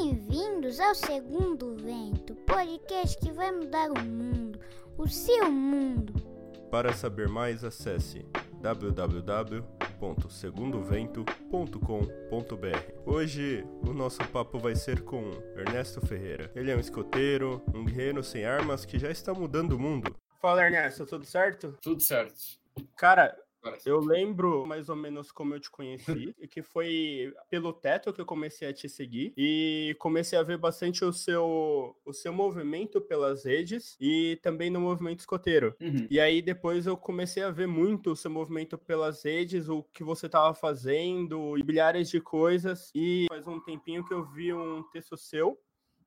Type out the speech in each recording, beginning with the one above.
Bem-vindos ao Segundo Vento, podcast que vai mudar o mundo, o seu mundo. Para saber mais, acesse www.segundovento.com.br. Hoje o nosso papo vai ser com Ernesto Ferreira. Ele é um escoteiro, um guerreiro sem armas que já está mudando o mundo. Fala Ernesto, tudo certo? Tudo certo. Cara, eu lembro mais ou menos como eu te conheci, que foi pelo teto que eu comecei a te seguir e comecei a ver bastante o seu, o seu movimento pelas redes e também no movimento escoteiro. Uhum. E aí depois eu comecei a ver muito o seu movimento pelas redes, o que você estava fazendo e milhares de coisas. E faz um tempinho que eu vi um texto seu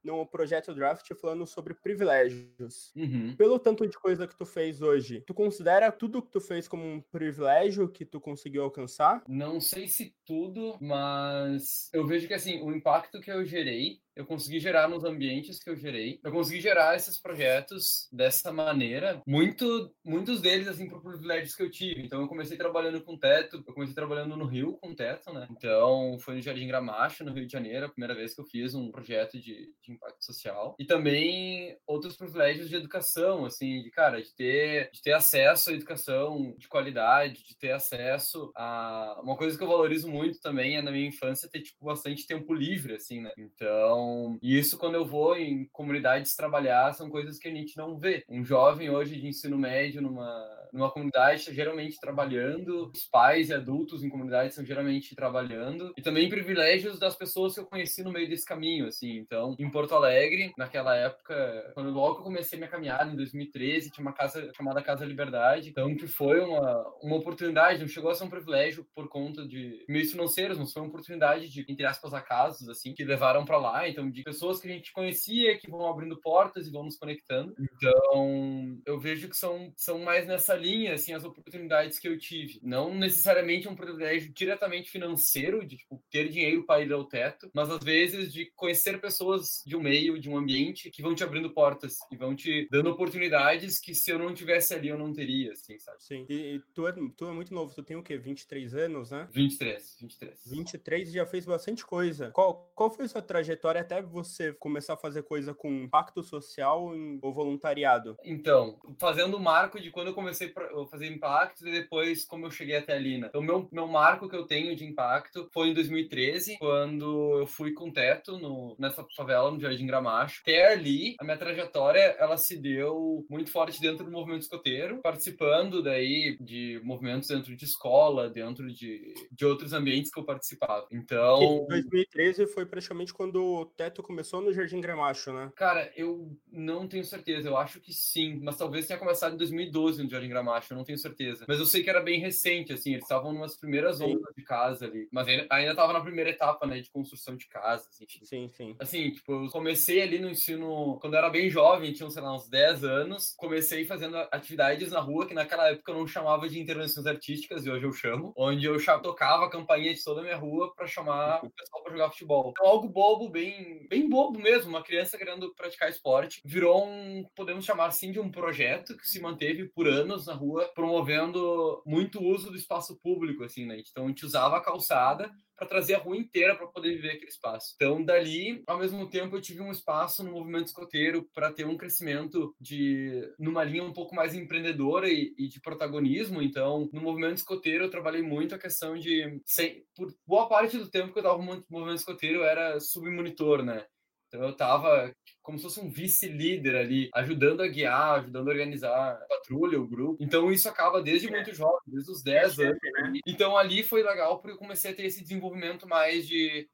no projeto Draft falando sobre privilégios. Uhum. Pelo tanto de coisa que tu fez hoje, tu considera tudo que tu fez como um privilégio que tu conseguiu alcançar? Não sei se tudo, mas eu vejo que assim, o impacto que eu gerei eu consegui gerar nos ambientes que eu gerei. Eu consegui gerar esses projetos dessa maneira, muito, muitos deles, assim, por privilégios que eu tive. Então, eu comecei trabalhando com teto, eu comecei trabalhando no Rio com teto, né? Então, foi no Jardim Gramacho, no Rio de Janeiro, a primeira vez que eu fiz um projeto de, de impacto social. E também outros privilégios de educação, assim, de, cara, de ter, de ter acesso à educação de qualidade, de ter acesso a... Uma coisa que eu valorizo muito também é, na minha infância, ter, tipo, bastante tempo livre, assim, né? Então, então, e isso quando eu vou em comunidades trabalhar, são coisas que a gente não vê. Um jovem hoje de ensino médio numa numa comunidade está geralmente trabalhando, os pais e adultos em comunidades estão geralmente trabalhando, e também privilégios das pessoas que eu conheci no meio desse caminho, assim. Então, em Porto Alegre, naquela época, quando logo eu comecei minha caminhada, em 2013, tinha uma casa chamada Casa Liberdade, então que foi uma, uma oportunidade, não chegou a ser um privilégio por conta de meios financeiros, mas foi uma oportunidade de, entre aspas, acasos, assim, que levaram para lá, então, de pessoas que a gente conhecia, que vão abrindo portas e vão nos conectando. Então, eu vejo que são, são mais nessa linha, assim, as oportunidades que eu tive. Não necessariamente um privilégio diretamente financeiro, de tipo, ter dinheiro para ir ao teto, mas às vezes de conhecer pessoas de um meio, de um ambiente, que vão te abrindo portas e vão te dando oportunidades que se eu não tivesse ali eu não teria, assim, sabe? Sim. E, e tu, é, tu é muito novo, tu tem o quê? 23 anos, né? 23, 23. 23 e já fez bastante coisa. Qual, qual foi a sua trajetória até você começar a fazer coisa com impacto social ou voluntariado? Então, fazendo o marco de quando eu comecei fazer impacto e depois como eu cheguei até ali, né? Então, meu, meu marco que eu tenho de impacto foi em 2013, quando eu fui com teto no, nessa favela no Jardim Gramacho. Até ali, a minha trajetória, ela se deu muito forte dentro do movimento escoteiro, participando daí de movimentos dentro de escola, dentro de, de outros ambientes que eu participava. Então... 2013 foi praticamente quando o teto começou no Jardim Gramacho, né? Cara, eu não tenho certeza, eu acho que sim, mas talvez tenha começado em 2012 no Jardim Gramacho eu não tenho certeza. Mas eu sei que era bem recente, assim, eles estavam numas primeiras ondas de casa ali. Mas ainda estava na primeira etapa, né, de construção de casas, enfim. Sim, sim. Assim, tipo, eu comecei ali no ensino, quando eu era bem jovem, tinha, sei lá, uns 10 anos, comecei fazendo atividades na rua, que naquela época eu não chamava de intervenções artísticas, e hoje eu chamo, onde eu tocava a campainha de toda a minha rua para chamar o pessoal para jogar futebol. Então, algo bobo, bem, bem bobo mesmo, uma criança querendo praticar esporte, virou um, podemos chamar assim, de um projeto que se manteve por anos na rua, promovendo muito uso do espaço público, assim, né? Então a gente usava a calçada para trazer a rua inteira para poder viver aquele espaço. Então, dali, ao mesmo tempo, eu tive um espaço no movimento escoteiro para ter um crescimento de numa linha um pouco mais empreendedora e, e, de protagonismo. Então, no movimento escoteiro, eu trabalhei muito a questão de, sem, por boa parte do tempo que eu estava no movimento escoteiro, eu era submonitor, né? Então eu estava como se fosse um vice-líder ali, ajudando a guiar, ajudando a organizar a patrulha, o grupo. Então isso acaba desde é. muito jovem, desde os 10 é anos. Né? Então ali foi legal porque eu comecei a ter esse desenvolvimento mais de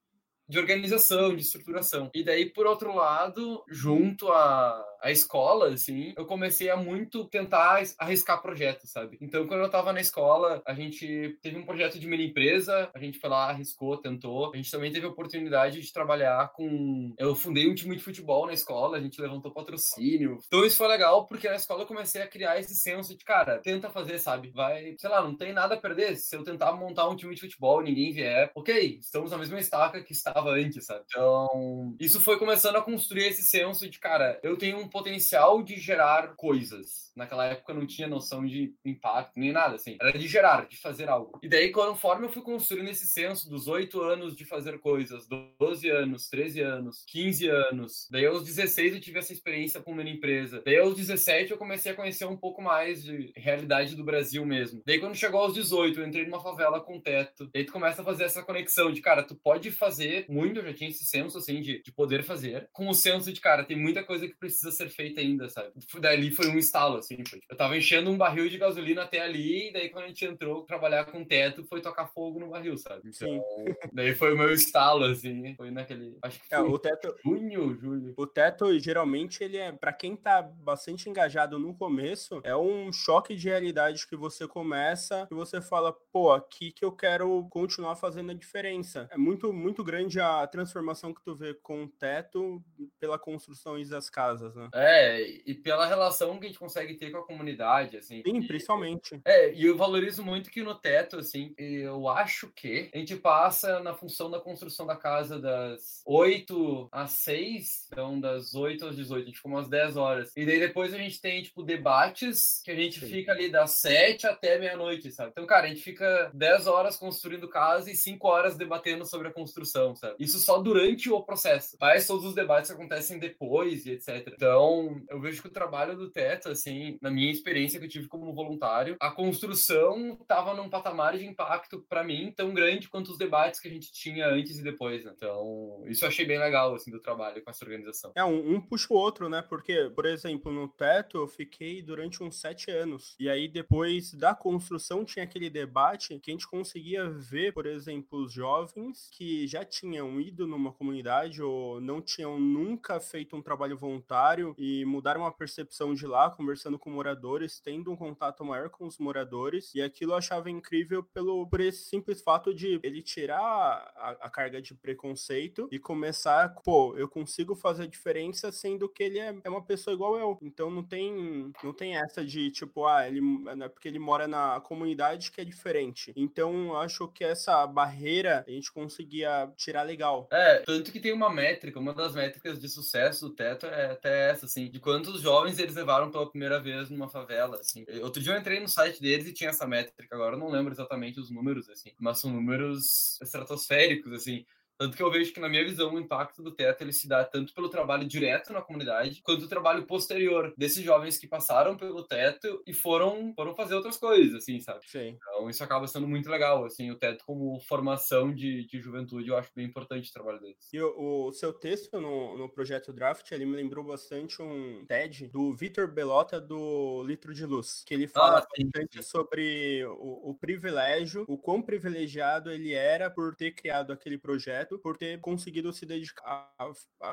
de organização, de estruturação. E daí, por outro lado, junto à, à escola, assim, eu comecei a muito tentar arriscar projetos, sabe? Então, quando eu tava na escola, a gente teve um projeto de mini empresa, a gente foi lá, arriscou, tentou. A gente também teve a oportunidade de trabalhar com. Eu fundei um time de futebol na escola, a gente levantou patrocínio. Então, isso foi legal, porque na escola eu comecei a criar esse senso de, cara, tenta fazer, sabe? Vai, sei lá, não tem nada a perder. Se eu tentar montar um time de futebol, ninguém vier, ok, estamos na mesma estaca que estava antes, sabe? Então, isso foi começando a construir esse senso de, cara, eu tenho um potencial de gerar coisas. Naquela época não tinha noção de impacto, nem nada, assim. Era de gerar, de fazer algo. E daí, conforme eu fui construindo esse senso dos oito anos de fazer coisas, 12 anos, 13 anos, 15 anos, daí aos 16 eu tive essa experiência com uma empresa. Daí aos 17 eu comecei a conhecer um pouco mais de realidade do Brasil mesmo. Daí quando chegou aos 18, eu entrei numa favela com teto. Daí tu começa a fazer essa conexão de, cara, tu pode fazer muito, eu já tinha esse senso, assim, de, de poder fazer, com o senso de, cara, tem muita coisa que precisa ser feita ainda, sabe? Dali foi um estalo, assim, foi, tipo, eu tava enchendo um barril de gasolina até ali, e daí quando a gente entrou trabalhar com teto, foi tocar fogo no barril, sabe? Então, Sim. daí foi o meu estalo, assim, foi naquele, acho que É, foi o teto, junho, julho. o teto, geralmente, ele é, para quem tá bastante engajado no começo, é um choque de realidade que você começa e você fala, pô, aqui que eu quero continuar fazendo a diferença. É muito, muito grande a transformação que tu vê com o teto pela construção das casas, né? É, e pela relação que a gente consegue ter com a comunidade, assim. Sim, principalmente. É, e eu valorizo muito que no teto, assim, eu acho que a gente passa na função da construção da casa das 8 às 6, então das 8 às 18, a gente umas 10 horas. E daí depois a gente tem, tipo, debates que a gente Sim. fica ali das 7 até meia-noite, sabe? Então, cara, a gente fica 10 horas construindo casa e 5 horas debatendo sobre a construção, sabe? Isso só durante o processo. Mas todos os debates acontecem depois e etc. Então, eu vejo que o trabalho do teto, assim, na minha experiência que eu tive como voluntário, a construção tava num patamar de impacto para mim tão grande quanto os debates que a gente tinha antes e depois, né? Então, isso eu achei bem legal, assim, do trabalho com essa organização. É, um, um puxa o outro, né? Porque, por exemplo, no teto eu fiquei durante uns sete anos. E aí, depois da construção, tinha aquele debate que a gente conseguia ver, por exemplo, os jovens que já tinham ido numa comunidade ou não tinham nunca feito um trabalho voluntário e mudaram a percepção de lá, conversando com moradores, tendo um contato maior com os moradores. E aquilo eu achava incrível pelo, por esse simples fato de ele tirar a, a carga de preconceito e começar, pô, eu consigo fazer a diferença sendo que ele é, é uma pessoa igual eu. Então não tem, não tem essa de tipo, ah, ele é porque ele mora na comunidade que é diferente. Então eu acho que essa barreira a gente conseguia tirar legal. É, tanto que tem uma métrica, uma das métricas de sucesso do Teto é até essa, assim, de quantos jovens eles levaram pela primeira vez numa favela, assim. Outro dia eu entrei no site deles e tinha essa métrica, agora eu não lembro exatamente os números, assim, mas são números estratosféricos, assim. Tanto que eu vejo que, na minha visão, o impacto do teto ele se dá tanto pelo trabalho direto na comunidade, quanto o trabalho posterior desses jovens que passaram pelo teto e foram, foram fazer outras coisas, assim, sabe? Sim. Então, isso acaba sendo muito legal, assim, o teto como formação de, de juventude, eu acho bem importante o trabalho deles. E o, o seu texto no, no projeto Draft, ele me lembrou bastante um TED do Vitor Belota do Litro de Luz, que ele fala Ah, bastante sobre o, o privilégio, o quão privilegiado ele era por ter criado aquele projeto, por ter conseguido se dedicar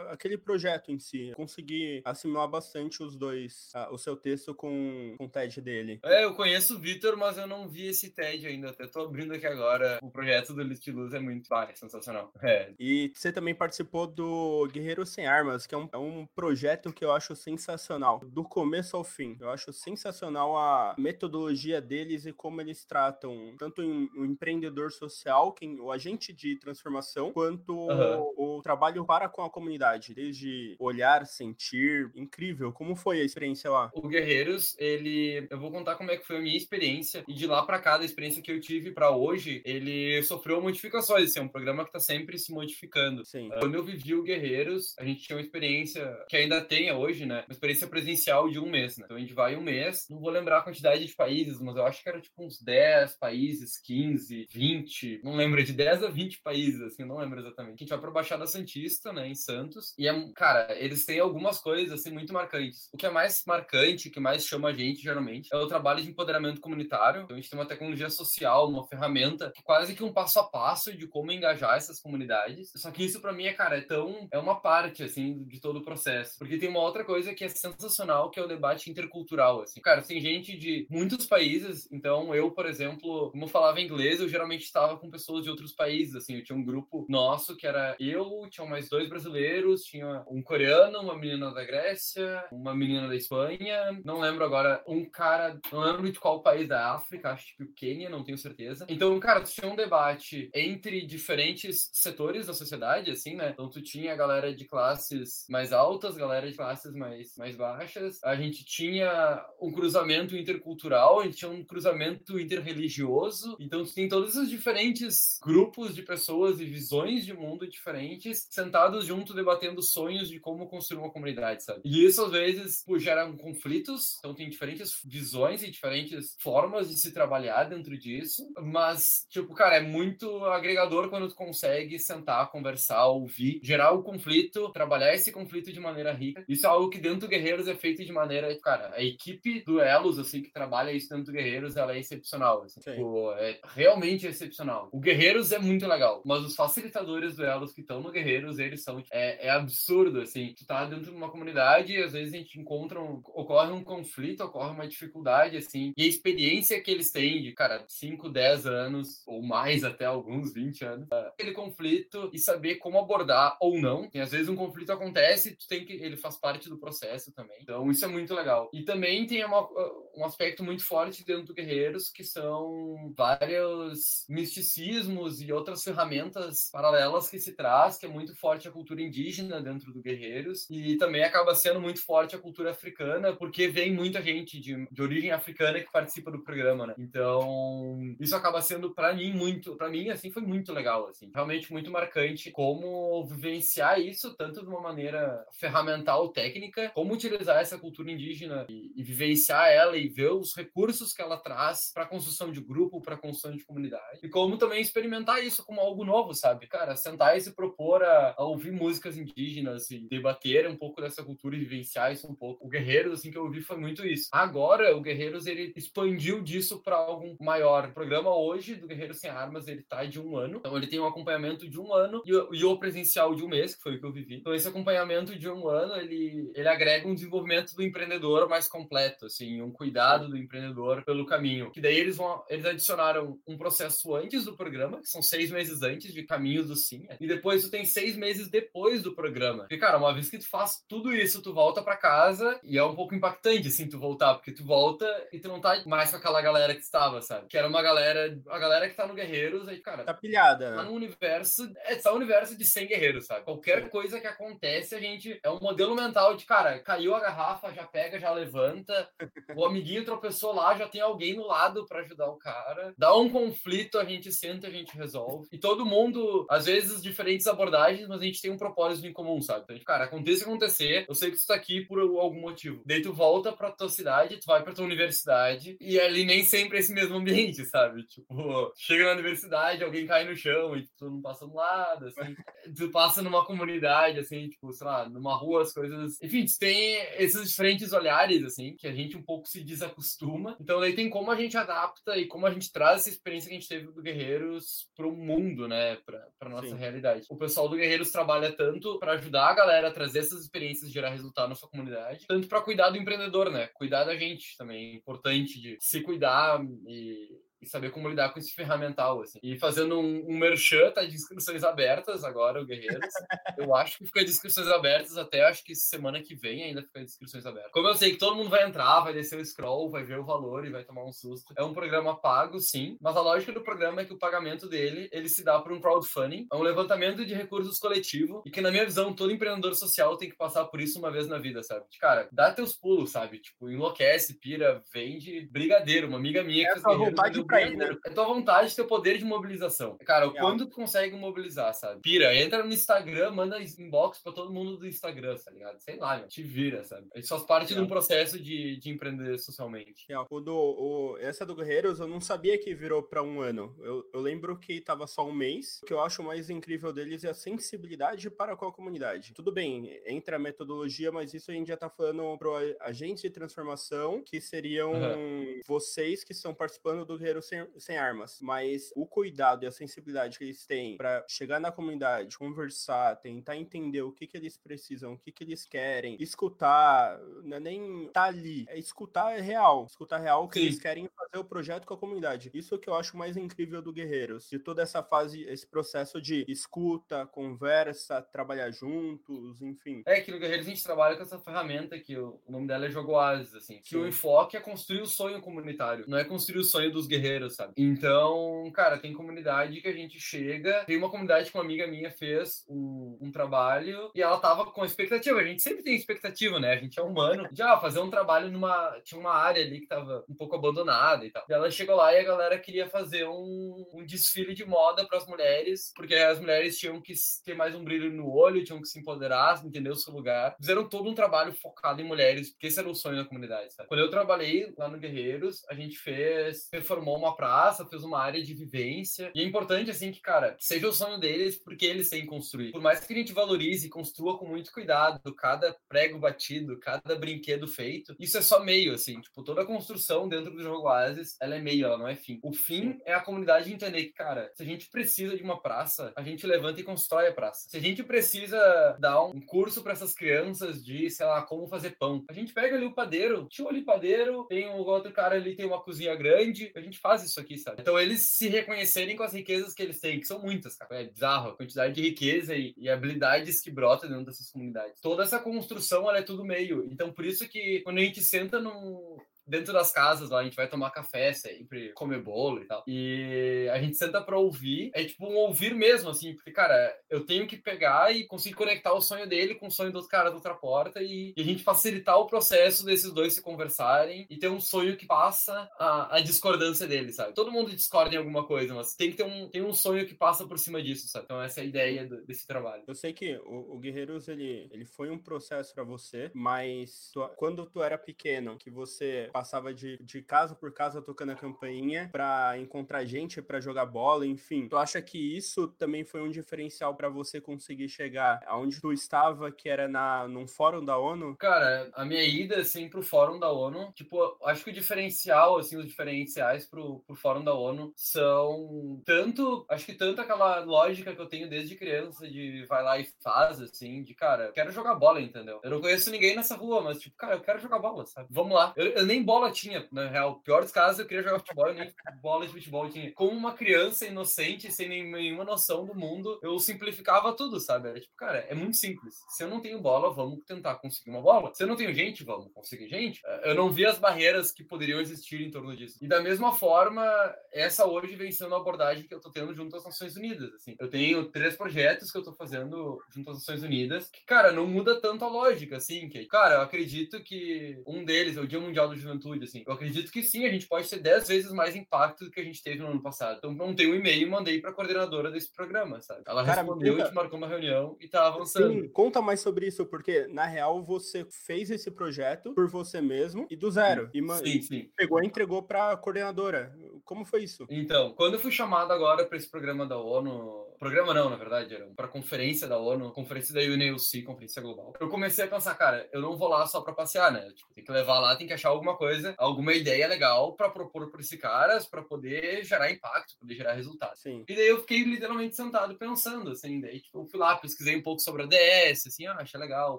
àquele projeto em si, conseguir assimilar bastante os dois, a- o seu texto com, com o TED dele. É, eu conheço o Vitor, mas eu não vi esse TED ainda. Até tô abrindo aqui agora. O projeto do List Luz é muito ah, é sensacional. É. E você também participou do Guerreiro Sem Armas, que é um, é um projeto que eu acho sensacional, do começo ao fim. Eu acho sensacional a metodologia deles e como eles tratam tanto o empreendedor social, quem, o agente de transformação, quanto Aham. o, o trabalho para com a comunidade, desde olhar, sentir. Incrível. Como foi a experiência lá? O Guerreiros, ele. Eu vou contar como é que foi a minha experiência. E de lá pra cá, da experiência que eu tive pra hoje, ele sofreu modificações. Assim, é um programa que tá sempre se modificando. Sim. Quando eu vivi o Guerreiros, a gente tinha uma experiência que ainda tem hoje, né? Uma experiência presencial de um mês, né? Então a gente vai um mês, não vou lembrar a quantidade de países, mas eu acho que era tipo uns 10 países, 15, 20, não lembro, de 10 a 20 países, assim, não lembro exatamente. A gente vai pra Baixada Santista, né, em Santos, e é, cara, eles têm algumas coisas, assim, muito marcantes. O que é mais marcante, o que mais chama a gente, geralmente, é o trabalho de empoderamento comunitário. Então a gente tem uma tecnologia social, uma ferramenta, que quase que um passo a passo de como engajar essas comunidades. Só que isso pra mim é, cara, é tão. É uma parte, assim, de todo o processo. Porque tem uma outra coisa que é sensacional, que é o debate intercultural, assim. Cara, tem gente de muitos países, então eu, por exemplo, como eu falava inglês, eu geralmente estava com pessoas de outros países, assim. Eu tinha um grupo nosso, que era eu, tinha mais dois brasileiros, tinha um coreano, uma menina da Grécia, uma menina da Espanha, não lembro agora, um cara, não lembro de qual país da África, acho que o Quênia, não tenho certeza. Então, cara, tinha um debate entre diferentes setores da sociedade, assim, né? Então, tu tinha a galera de classes mais altas, galera de classes mais, mais baixas. A gente tinha um cruzamento intercultural, a gente tinha um cruzamento interreligioso. Então, tu tem todos os diferentes grupos de pessoas e visões de mundo diferentes sentados junto debatendo sonhos de como construir uma comunidade, sabe? E isso, às vezes, pô, gera conflitos. Então, tem diferentes visões e diferentes formas de se trabalhar dentro disso. Mas, tipo, cara, é muito agregador quando tu consegue sentar, conversar, ouvir, gerar o conflito, trabalhar esse conflito de maneira rica. Isso é algo que dentro do Guerreiros é feito de maneira, cara, a equipe do Elos, assim, que trabalha isso dentro do Guerreiros, ela é excepcional. Assim, tipo, é realmente excepcional. O Guerreiros é muito legal, mas os facilitadores do Elos que estão no Guerreiros, eles são, é, é absurdo, assim. Tu tá dentro de uma comunidade e às vezes a gente encontra, um, ocorre um conflito, ocorre uma dificuldade, assim, e a experiência que eles têm de, cara, 5, 10 anos, ou mais até alguns 20 anos, aquele conflito e saber como abordar ou não. E às vezes um conflito acontece, tu tem que, ele faz parte do processo também. Então isso é muito legal. E também tem uma, um aspecto muito forte dentro do Guerreiros, que são vários misticismos e outras ferramentas paralelas que se traz, que é muito forte a cultura indígena dentro do Guerreiros, e também acaba sendo muito forte a cultura africana, porque vem muita gente de, de origem africana que participa do programa, né? Então, isso acaba sendo para mim muito, para mim assim foi muito legal, assim, realmente muito marcante como vivenciar isso tanto de uma maneira ferramental, técnica, como utilizar essa cultura indígena e, e vivenciar ela e ver os recursos que ela traz para construção de grupo, para construção de comunidade, e como também experimentar isso como algo novo, sabe? Cara, sentar e se propor a, a ouvir músicas indígenas e debater um pouco dessa cultura e vivenciar isso um pouco. O Guerreiros, assim, que eu ouvi foi muito isso. Agora, o Guerreiros, ele expandiu disso para algo maior. O programa hoje do Guerreiros Sem Armas, ele tá de um ano, então ele tem um acompanhamento de um ano e, e o presencial de um mês, que foi o que eu vivi. Então esse acompanhamento de um ano, ele, ele agrega um desenvolvimento do empreendedor mais completo, assim, um cuidado do empreendedor pelo caminho. Que daí eles vão, eles adicionaram um processo antes do programa, que são seis meses antes de caminhos sim, e depois tu tem seis meses depois do programa. Porque, cara, uma vez que tu faz tudo isso, tu volta para casa e é um pouco impactante, assim, tu voltar, porque tu volta e tu não tá mais com aquela galera que estava, sabe? Que era uma galera, a galera que tá no Guerreiros, aí, cara. Tá pilhada, né? Tá no universo, é só um universo de 100 guerreiros, sabe? Qualquer coisa que acontece, a gente. É um modelo mental de, cara, caiu a garrafa, já pega, já levanta. o amiguinho tropeçou lá, já tem alguém no lado para ajudar o cara. Dá um conflito, a gente senta, a gente resolve. E todo mundo, às vezes, diferentes abordagens, mas a gente tem um propósito em comum, sabe? Então, cara, aconteça o que acontecer, eu sei que tu tá aqui por algum motivo. Daí tu volta pra tua cidade, tu vai pra tua universidade, e ali nem sempre é esse mesmo ambiente, sabe? Tipo, chega na universidade, alguém cai no chão e tu não passa do lado, assim. tu passa numa comunidade, assim, tipo, sei lá, numa rua, as coisas. Enfim, tu tem esses diferentes olhares, assim, que a gente um pouco se desacostuma. Então, daí tem como a gente adapta e como a gente traz essa experiência que a gente teve do Guerreiros pro mundo, né? Pra, pra nossa Sim. realidade. O pessoal do Guerreiros trabalha tanto para ajudar a galera a trazer essas experiências, gerar resultado na sua comunidade, tanto para cuidar do empreendedor, né? Cuidar da gente também. É importante de se cuidar e e saber como lidar com esse ferramental, assim. E fazendo um, um merchan, tá de inscrições abertas agora, o Guerreiros. eu acho que fica de inscrições abertas até, acho que semana que vem ainda fica de inscrições abertas. Como eu sei que todo mundo vai entrar, vai descer o scroll, vai ver o valor e vai tomar um susto. É um programa pago, sim, mas a lógica do programa é que o pagamento dele, ele se dá por um crowdfunding, é um levantamento de recursos coletivo e que, na minha visão, todo empreendedor social tem que passar por isso uma vez na vida, sabe? Cara, dá teus pulos, sabe? Tipo, enlouquece, pira, vende brigadeiro. Uma amiga minha que Essa vontade né? É tua vontade, teu poder de mobilização. Cara, quando tu consegue mobilizar, sabe? Pira, entra no Instagram, manda inbox pra todo mundo do Instagram, tá ligado? Sei lá, meu, te vira, sabe? Isso faz parte de um processo de, de empreender socialmente. O do, o, essa do Guerreiros, eu não sabia que virou pra um ano. Eu, eu lembro que tava só um mês. O que eu acho mais incrível deles é a sensibilidade para com a comunidade. Tudo bem, entra a metodologia, mas isso a gente já tá falando pro agentes de transformação, que seriam uhum. vocês que estão participando do Guerreiro guerreiros sem, sem armas, mas o cuidado e a sensibilidade que eles têm para chegar na comunidade, conversar, tentar entender o que, que eles precisam, o que, que eles querem, escutar, não é nem tá ali, é escutar é real, escutar real o que Sim. eles querem fazer o projeto com a comunidade. Isso é que eu acho mais incrível do Guerreiros, de toda essa fase, esse processo de escuta, conversa, trabalhar juntos, enfim. É que no Guerreiros a gente trabalha com essa ferramenta que o nome dela é Jogo Oasis, assim, que Sim. o enfoque é construir o sonho comunitário, não é construir o sonho dos guerreiros, sabe? Então, cara, tem comunidade que a gente chega, tem uma comunidade que uma amiga minha fez um, um trabalho e ela tava com expectativa, a gente sempre tem expectativa, né? A gente é humano, já ah, fazer um trabalho numa, tinha uma área ali que tava um pouco abandonada e tal. E ela chegou lá e a galera queria fazer um, um desfile de moda para as mulheres, porque as mulheres tinham que ter mais um brilho no olho, tinham que se empoderar, entender o seu lugar. Fizeram todo um trabalho focado em mulheres, porque esse era o sonho da comunidade, sabe? Quando eu trabalhei lá no Guerreiros, a gente fez, reformou uma praça, fez uma área de vivência. E é importante, assim, que, cara, seja o sonho deles, porque eles têm que construir. Por mais que a gente valorize e construa com muito cuidado cada prego batido, cada brinquedo feito, isso é só meio, assim. Tipo, toda a construção dentro do jogo Oasis, ela é meio, ela não é fim. O fim é a comunidade entender que, cara, se a gente precisa de uma praça, a gente levanta e constrói a praça. Se a gente precisa dar um curso para essas crianças de, sei lá, como fazer pão, a gente pega ali o padeiro, tio ali padeiro, tem um outro cara ali, tem uma cozinha grande, a gente faz isso aqui, sabe? Então eles se reconhecerem com as riquezas que eles têm, que são muitas, cara. É bizarro a quantidade de riqueza e, e habilidades que brota dentro dessas comunidades. Toda essa construção, ela é tudo meio. Então por isso que quando a gente senta num, dentro das casas lá, a gente vai tomar café sempre, comer bolo e tal. E a gente senta pra ouvir, é tipo um ouvir mesmo, assim, porque, cara, eu tenho que pegar e conseguir conectar o sonho dele com o sonho dos caras da outra porta e, e, a gente facilitar o processo desses dois se conversarem e ter um sonho que passa a, a discordância deles, sabe? Todo mundo discorda em alguma coisa, mas tem que ter um, tem um sonho que passa por cima disso, sabe? Então essa é a ideia do, desse trabalho. Eu sei que o, o Guerreiros, ele, ele foi um processo para você, mas tu, quando tu era pequeno, que você passava de, de casa por casa tocando a campainha para encontrar gente para jogar bola, enfim. Tu acha que isso também foi um diferencial para você conseguir chegar aonde tu estava, que era na num fórum da ONU? Cara, a minha ida assim pro fórum da ONU, tipo, acho que o diferencial assim, os diferenciais pro, pro fórum da ONU são tanto, acho que tanto aquela lógica que eu tenho desde criança de vai lá e faz assim, de cara, quero jogar bola, entendeu? Eu não conheço ninguém nessa rua, mas tipo, cara, eu quero jogar bola, sabe? Vamos lá. Eu, eu nem bola tinha, na real. Pior dos casos, eu queria jogar futebol nem bola de futebol tinha. Como uma criança inocente, sem nenhuma noção do mundo, eu simplificava tudo, sabe? Era tipo, cara, é muito simples. Se eu não tenho bola, vamos tentar conseguir uma bola. Se eu não tenho gente, vamos conseguir gente. Eu não vi as barreiras que poderiam existir em torno disso. E da mesma forma, essa hoje vem sendo a abordagem que eu tô tendo junto às Nações Unidas, assim. Eu tenho três projetos que eu tô fazendo junto às Nações Unidas, que, cara, não muda tanto a lógica, assim, que, cara, eu acredito que um deles é o Dia Mundial da Juventude, assim. Eu acredito que sim, a gente pode ter 10 vezes mais impacto do que a gente teve no ano passado. Então, montei um e-mail e mandei para a coordenadora desse programa, sabe? Ela Cara, respondeu, a gente marcou uma reunião e tá avançando. Sim, conta mais sobre isso, porque na real você fez esse projeto por você mesmo e do zero. E sim, sim. pegou e entregou para a coordenadora. Como foi isso? Então, quando eu fui chamado agora para esse programa da ONU, programa não, na verdade, era para conferência da ONU, conferência da UNEUC, conferência global. Eu comecei a pensar, cara, eu não vou lá só para passear, né? Tipo, tem que levar lá, tem que achar alguma coisa, alguma ideia legal para propor para esses caras, para poder gerar impacto, poder gerar resultado. Sim. E daí eu fiquei literalmente sentado pensando, assim, daí tipo, eu fui lá, pesquisei um pouco sobre a DS, assim, ah, achei legal,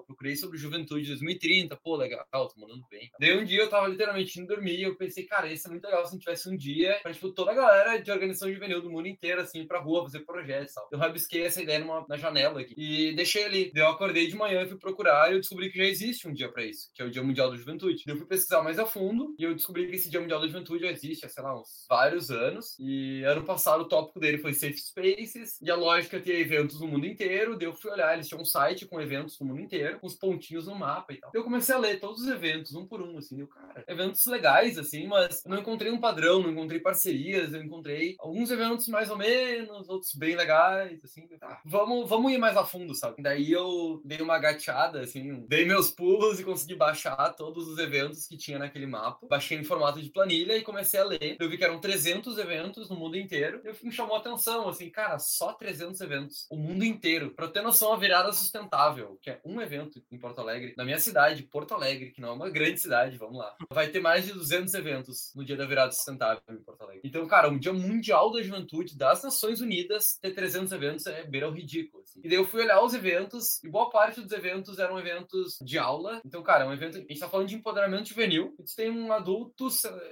procurei sobre Juventude 2030, pô, legal, tô mandando bem. Daí um dia eu tava literalmente indo dormir eu pensei, cara, isso é muito legal se a gente tivesse um dia pra, tipo, toda a galera de organização juvenil do mundo inteiro, assim, pra rua, fazer projetos e tal. Eu rabisquei essa ideia numa, na janela aqui e deixei ali. Eu acordei de manhã e fui procurar e eu descobri que já existe um dia pra isso, que é o Dia Mundial da Juventude. Eu fui pesquisar mais a fundo e eu descobri que esse Dia Mundial da Juventude já existe há, sei lá, uns vários anos. E ano passado o tópico dele foi Safe Spaces. E a lógica é ter eventos no mundo inteiro. Daí eu fui olhar, eles tinham um site com eventos no mundo inteiro, com os pontinhos no mapa e tal. Eu comecei a ler todos os eventos, um por um, assim. Eu, cara, eventos legais, assim, mas não encontrei um padrão, não encontrei parcerias, eu encontrei alguns eventos mais ou menos, outros bem legais, assim. Tá, vamos, vamos ir mais a fundo, sabe? Daí eu dei uma gateada, assim, dei meus pulos e consegui baixar todos os eventos que tinha naquele mapa. Baixei em formato de planilha e comecei a ler. Eu vi que eram 300 eventos no mundo inteiro. E me chamou a atenção, assim, cara, só 300 eventos. O mundo inteiro. Pra ter noção, a virada sustentável, que é um evento em Porto Alegre, na minha cidade, Porto Alegre, que não é uma grande cidade, vamos lá. Vai ter mais de 200 eventos no dia da virada sustentável em Porto Porto Alegre. Então, cara, um dia mundial da juventude das Nações Unidas, ter 300 eventos é beira ridículo. Assim. E daí eu fui olhar os eventos, e boa parte dos eventos eram eventos de aula. Então, cara, é um evento. A gente tá falando de empoderamento juvenil. A gente tem um adulto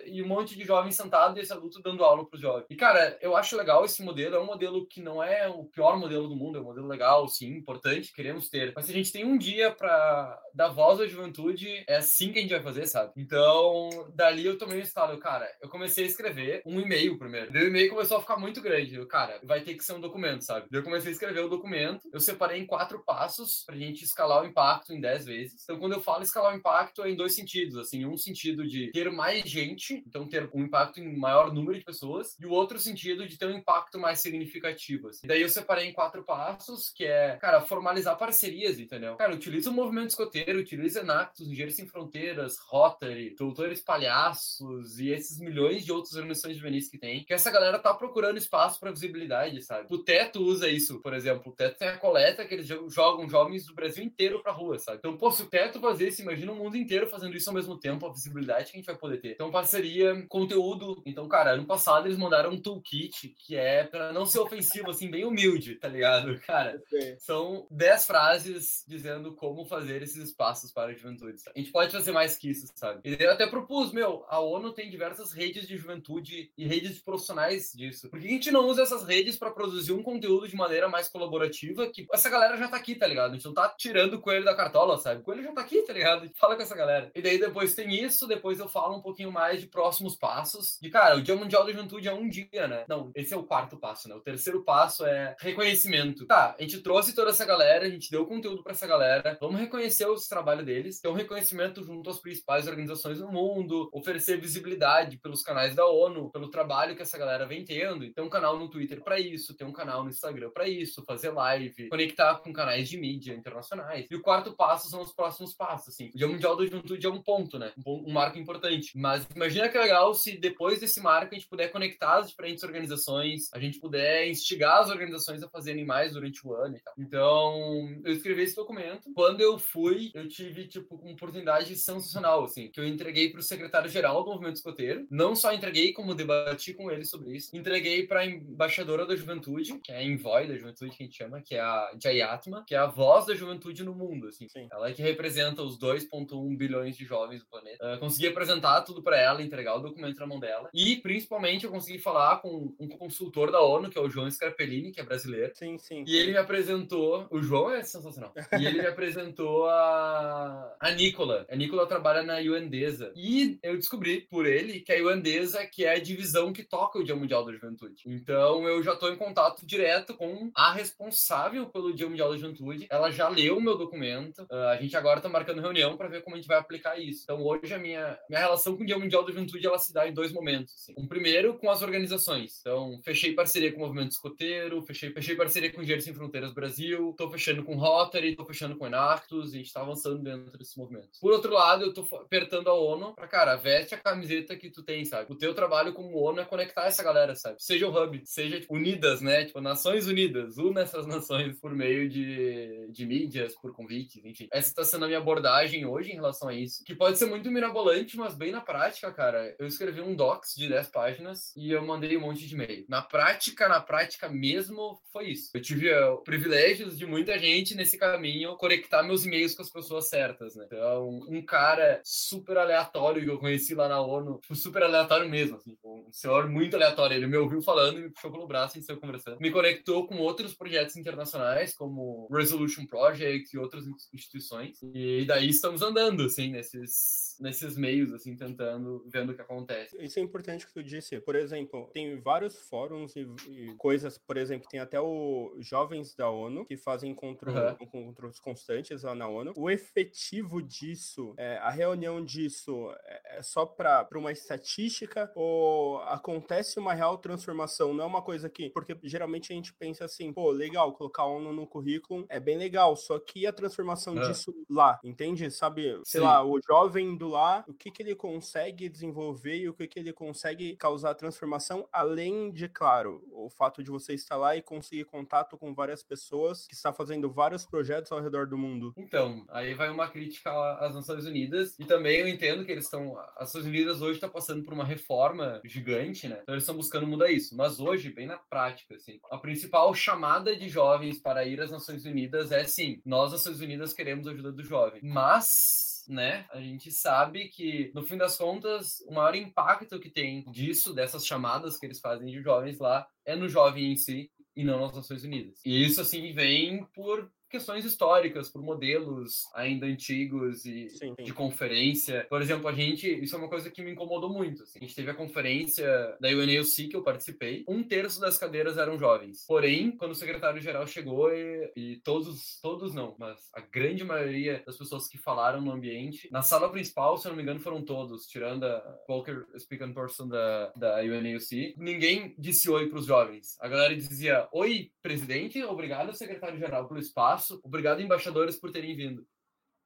e um monte de jovens sentado e esse adulto dando aula pros jovens. E, cara, eu acho legal esse modelo. É um modelo que não é o pior modelo do mundo, é um modelo legal, sim, importante, queremos ter. Mas se a gente tem um dia para dar voz à juventude, é assim que a gente vai fazer, sabe? Então, dali eu tomei um estado, cara, eu comecei a escrever um e-mail primeiro. Daí o e-mail começou a ficar muito grande. Eu, cara, vai ter que ser um documento, sabe? Daí eu comecei a escrever o documento, eu separei em quatro passos pra gente escalar o impacto em dez vezes. Então, quando eu falo escalar o impacto, é em dois sentidos, assim, um sentido de ter mais gente, então ter um impacto em maior número de pessoas, e o outro sentido de ter um impacto mais significativo, assim. Daí eu separei em quatro passos, que é, cara, formalizar parcerias, entendeu? Cara, utiliza o movimento escoteiro, utiliza Enactus, Engenheiros Sem Fronteiras, Rotary, Doutores Palhaços e esses milhões de outras organizações juvenis que tem, que essa galera tá procurando espaço para visibilidade, sabe? O Teto usa isso, por exemplo. O Teto tem a coleta que eles jogam jovens do Brasil inteiro pra rua, sabe? Então, pô, se o Teto fazer isso, imagina o mundo inteiro fazendo isso ao mesmo tempo, a visibilidade que a gente vai poder ter. Então, parceria, conteúdo. Então, cara, ano passado eles mandaram um toolkit que é para não ser ofensivo, assim, bem humilde, tá ligado? Cara, são 10 frases dizendo como fazer esses espaços para a juventude. Sabe? A gente pode fazer mais que isso, sabe? E eu até propus, meu, a ONU tem diversas redes de juventude e redes de profissionais disso. Por que a gente não usa essas redes para produzir um conteúdo de maneira mais colaborativa? Que essa galera já tá aqui, tá ligado? A gente não tá tirando o coelho da cartola, sabe? O coelho já tá aqui, tá ligado? Fala com essa galera. E daí depois tem isso, depois eu falo um pouquinho mais de próximos passos. E, cara, o Dia Mundial da Juventude é um dia, né? Não, esse é o quarto passo, né? O terceiro passo é reconhecimento. Tá, a gente trouxe toda essa galera, a gente deu conteúdo para essa galera. Vamos reconhecer o trabalho deles, ter um reconhecimento junto às principais organizações do mundo, oferecer visibilidade pelos canais da ONU, pelo trabalho que essa galera vem tendo. Ter um canal no Twitter para isso, ter um canal no Instagram para isso, fazer live, conectar com canais de mídia internacionais. E o quarto passo são os próximos passos, assim. O Dia Mundial da Juventude é um ponto, né? Um, um marco importante. Mas imagina que legal se depois desse marco a gente puder conectar as diferentes organizações, a gente puder instigar as organizações a fazerem mais durante o ano e tal. Então, eu escrevi esse documento. Quando eu fui, eu tive, tipo, uma oportunidade sensacional, assim, que eu entreguei para o secretário-geral do Movimento Escoteiro. Não só entreguei, como debati com ele sobre isso. Entreguei para a embaixadora da juventude, que é a envoy da juventude que a gente chama, que é a Jayatma, que é a voz da juventude no mundo, assim. Sim. Ela é que representa os 2,1 bilhões de jovens do planeta. Uh, consegui apresentar tudo para ela, entregar o documento na mão dela. E, principalmente, eu consegui falar com um consultor da ONU, que é o João Scarpellini, que é brasileiro. Sim, sim. E ele me apresentou. O João é sensacional. e ele me apresentou a, a Nicola. A Nicola trabalha na Iuandesa. E eu descobri por ele que a Iuandesa que é a divisão que toca o Dia Mundial da Juventude. Então eu já estou em contato direto com a responsável pelo Dia Mundial da Juventude. Ela já leu o meu documento. Uh, a gente agora está marcando reunião para ver como a gente vai aplicar isso. Então hoje a minha, minha relação com o Dia Mundial da Juventude ela se dá em dois momentos. Assim. Um primeiro com as organizações. Então fechei parceria com o Movimento Escoteiro, fechei, fechei parceria com o Engenheiros Sem Fronteiras Brasil, estou fechando com Rotary, estou fechando com Enactus, a gente está avançando dentro desse movimento. Por outro lado, eu estou apertando a ONU para, cara, veste a camiseta que tu tem, sabe? O teu trabalho como ONU é conectar essa galera, sabe? Seja o hub, seja tipo, unidas, né? Tipo, Nações Unidas, una essas nações por meio de, de mídias, por convites, enfim. Essa está sendo a minha abordagem hoje em relação a isso, que pode ser muito mirabolante, mas bem na prática, cara, eu escrevi um docs de 10 páginas e eu mandei um monte de e-mail. Na prática, na prática mesmo, foi isso. Eu tive uh, privilégios de muita gente nesse caminho conectar meus e-mails com as pessoas certas, né? Então, um cara super aleatório que eu conheci lá na ONU, tipo, super aleatório mesmo, assim, um senhor muito aleatório. Ele me ouviu falando e me puxou pelo braço e saiu conversando. Me conectou com outros projetos internacionais, como Resolution Project e outras instituições. E daí estamos andando, assim, nesses, nesses meios, assim, tentando, vendo o que acontece. Isso é importante que tu disse. Por exemplo, tem vários fóruns e, e coisas, por exemplo, tem até o Jovens da ONU, que fazem encontro, uhum. encontros constantes lá na ONU. O efetivo disso, é, a reunião disso, é, é só para uma estatística ou acontece uma real transformação? Não é uma coisa que. Porque geralmente a gente pensa assim, pô, legal, colocar a ONU no currículo é bem legal, só que a transformação é. disso lá, entende? Sabe, sei Sim. lá, o jovem do lá, o que, que ele consegue desenvolver e o que, que ele consegue causar transformação, além de, claro, o fato de você estar lá e conseguir contato com várias pessoas que está fazendo vários projetos ao redor do mundo? Então, aí vai uma crítica às Nações Unidas e também eu entendo que eles estão. As Nações Unidas hoje está passando por uma reforma gigante, né? Então eles estão buscando mudar isso. Mas hoje, bem na prática, assim, a principal chamada de jovens para ir às Nações Unidas é sim, nós, Nações Unidas, queremos a ajuda do jovem. Mas né? A gente sabe que, no fim das contas, o maior impacto que tem disso, dessas chamadas que eles fazem de jovens lá, é no jovem em si e não nas Nações Unidas. E isso, assim, vem por questões históricas, por modelos ainda antigos e sim, sim. de conferência. Por exemplo, a gente, isso é uma coisa que me incomodou muito. Assim. A gente teve a conferência da UNAUC que eu participei, um terço das cadeiras eram jovens. Porém, quando o secretário-geral chegou e, e, todos, todos não, mas a grande maioria das pessoas que falaram no ambiente, na sala principal, se eu não me engano, foram todos, tirando a Walker Speaking Person da, da UNAUC, ninguém disse oi para os jovens. A galera dizia, oi, presidente, obrigado, secretário-geral, pelo espaço, Obrigado, embaixadores, por terem vindo.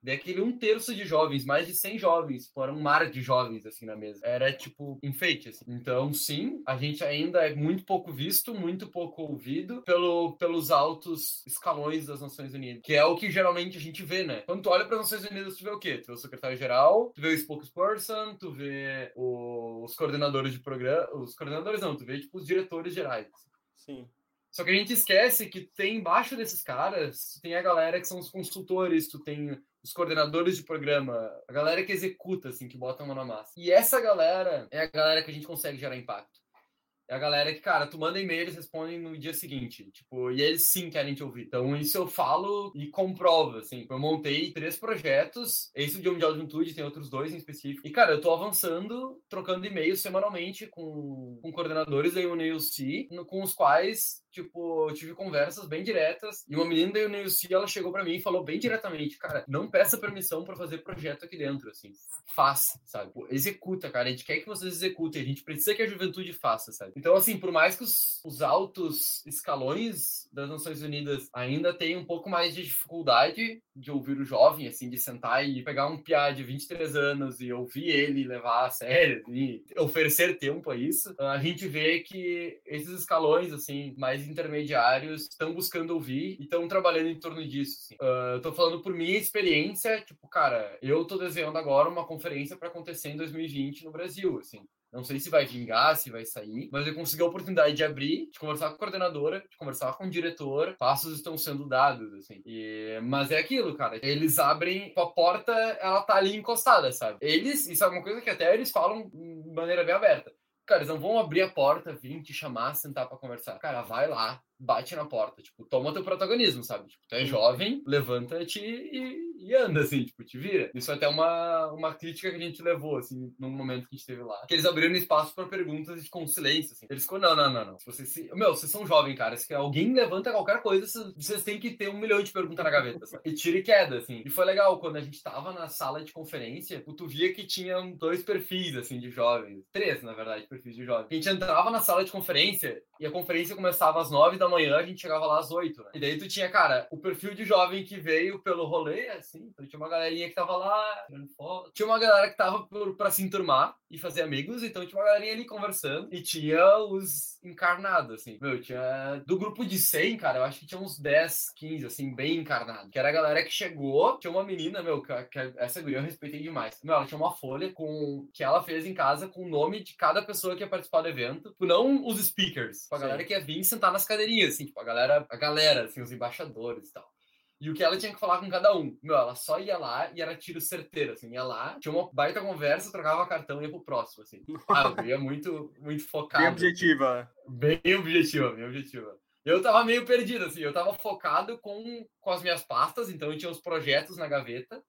Daquele um terço de jovens, mais de 100 jovens, foram um mar de jovens, assim, na mesa. Era, tipo, enfeite, assim. Então, sim, a gente ainda é muito pouco visto, muito pouco ouvido pelo, pelos altos escalões das Nações Unidas, que é o que geralmente a gente vê, né? Quando tu olha para as Nações Unidas, tu vê o quê? Tu vê o secretário-geral, tu vê o spokesperson, tu vê os coordenadores de programa, os coordenadores não, tu vê, tipo, os diretores gerais. Sim. Só que a gente esquece que tem embaixo desses caras, tem a galera que são os consultores, tu tem os coordenadores de programa, a galera que executa, assim, que bota a mão na massa. E essa galera é a galera que a gente consegue gerar impacto. É a galera que, cara, tu manda e-mail, eles respondem no dia seguinte. Tipo, e eles sim querem te ouvir. Então, isso eu falo e comprovo, assim. Eu montei três projetos. Esse de Mundial de Juventude, tem outros dois em específico. E, cara, eu tô avançando, trocando e-mails semanalmente com, com coordenadores da UNEUC, com os quais tipo, eu tive conversas bem diretas e uma menina da UNEUC, ela chegou para mim e falou bem diretamente, cara, não peça permissão para fazer projeto aqui dentro, assim, faça, sabe? Executa, cara, a gente quer que vocês executem, a gente precisa que a juventude faça, sabe? Então, assim, por mais que os, os altos escalões das Nações Unidas ainda tenham um pouco mais de dificuldade de ouvir o jovem, assim, de sentar e pegar um piá de 23 anos e ouvir ele levar a sério e oferecer tempo a isso, a gente vê que esses escalões, assim, mais intermediários estão buscando ouvir e estão trabalhando em torno disso, assim. Uh, tô falando por minha experiência, tipo, cara, eu tô desenhando agora uma conferência para acontecer em 2020 no Brasil, assim. Não sei se vai vingar, se vai sair, mas eu consegui a oportunidade de abrir, de conversar com a coordenadora, de conversar com o diretor. Passos estão sendo dados, assim. E... Mas é aquilo, cara. Eles abrem a porta, ela tá ali encostada, sabe? Eles, isso é uma coisa que até eles falam de maneira bem aberta. Cara, eles não vão abrir a porta, vir te chamar, sentar para conversar. Cara, vai lá, bate na porta, tipo, toma teu protagonismo, sabe? Tipo, tu é jovem, levanta-te e, e, anda, assim, tipo, te vira. Isso é até uma, uma crítica que a gente levou, assim, no momento que a gente esteve lá. Que eles abriram espaço para perguntas com silêncio, assim. Eles ficam, não, não, não, não. Se vocês se... Meu, vocês são jovens, cara. Se alguém levanta qualquer coisa, vocês têm que ter um milhão de perguntas na gaveta, sabe? E tira e queda, assim. E foi legal, quando a gente tava na sala de conferência, tu via que tinha dois perfis, assim, de jovens. Três, na verdade, perfis de jovens. A gente entrava na sala de conferência e a conferência começava às nove da manhã, a gente chegava lá às 8, né? E daí tu tinha, cara, o perfil de jovem que veio pelo rolê, assim, então tinha uma galerinha que tava lá, tirando foto. Tinha uma galera que tava por, pra se enturmar e fazer amigos, então tinha uma galerinha ali conversando. E tinha os encarnados, assim. Meu, tinha... Do grupo de 100, cara, eu acho que tinha uns 10, 15, assim, bem encarnados. Que era a galera que chegou, tinha uma menina, meu, que, que essa guria eu respeitei demais. Meu, ela tinha uma folha com... que ela fez em casa com o nome de cada pessoa que ia participar do evento. Não os speakers, a galera que ia vir sentar nas cadeirinhas assim, tipo, a galera, a galera, assim, os embaixadores e tal. E o que ela tinha que falar com cada um. Meu, ela só ia lá e era tiro certeiro, assim. Ia lá, tinha uma baita conversa, trocava cartão e ia pro próximo, assim. Ah, eu ia muito, muito focado. Bem objetiva. Bem objetiva, bem objetiva. Eu tava meio perdido, assim. Eu tava focado com, com as minhas pastas, então eu tinha os projetos na gaveta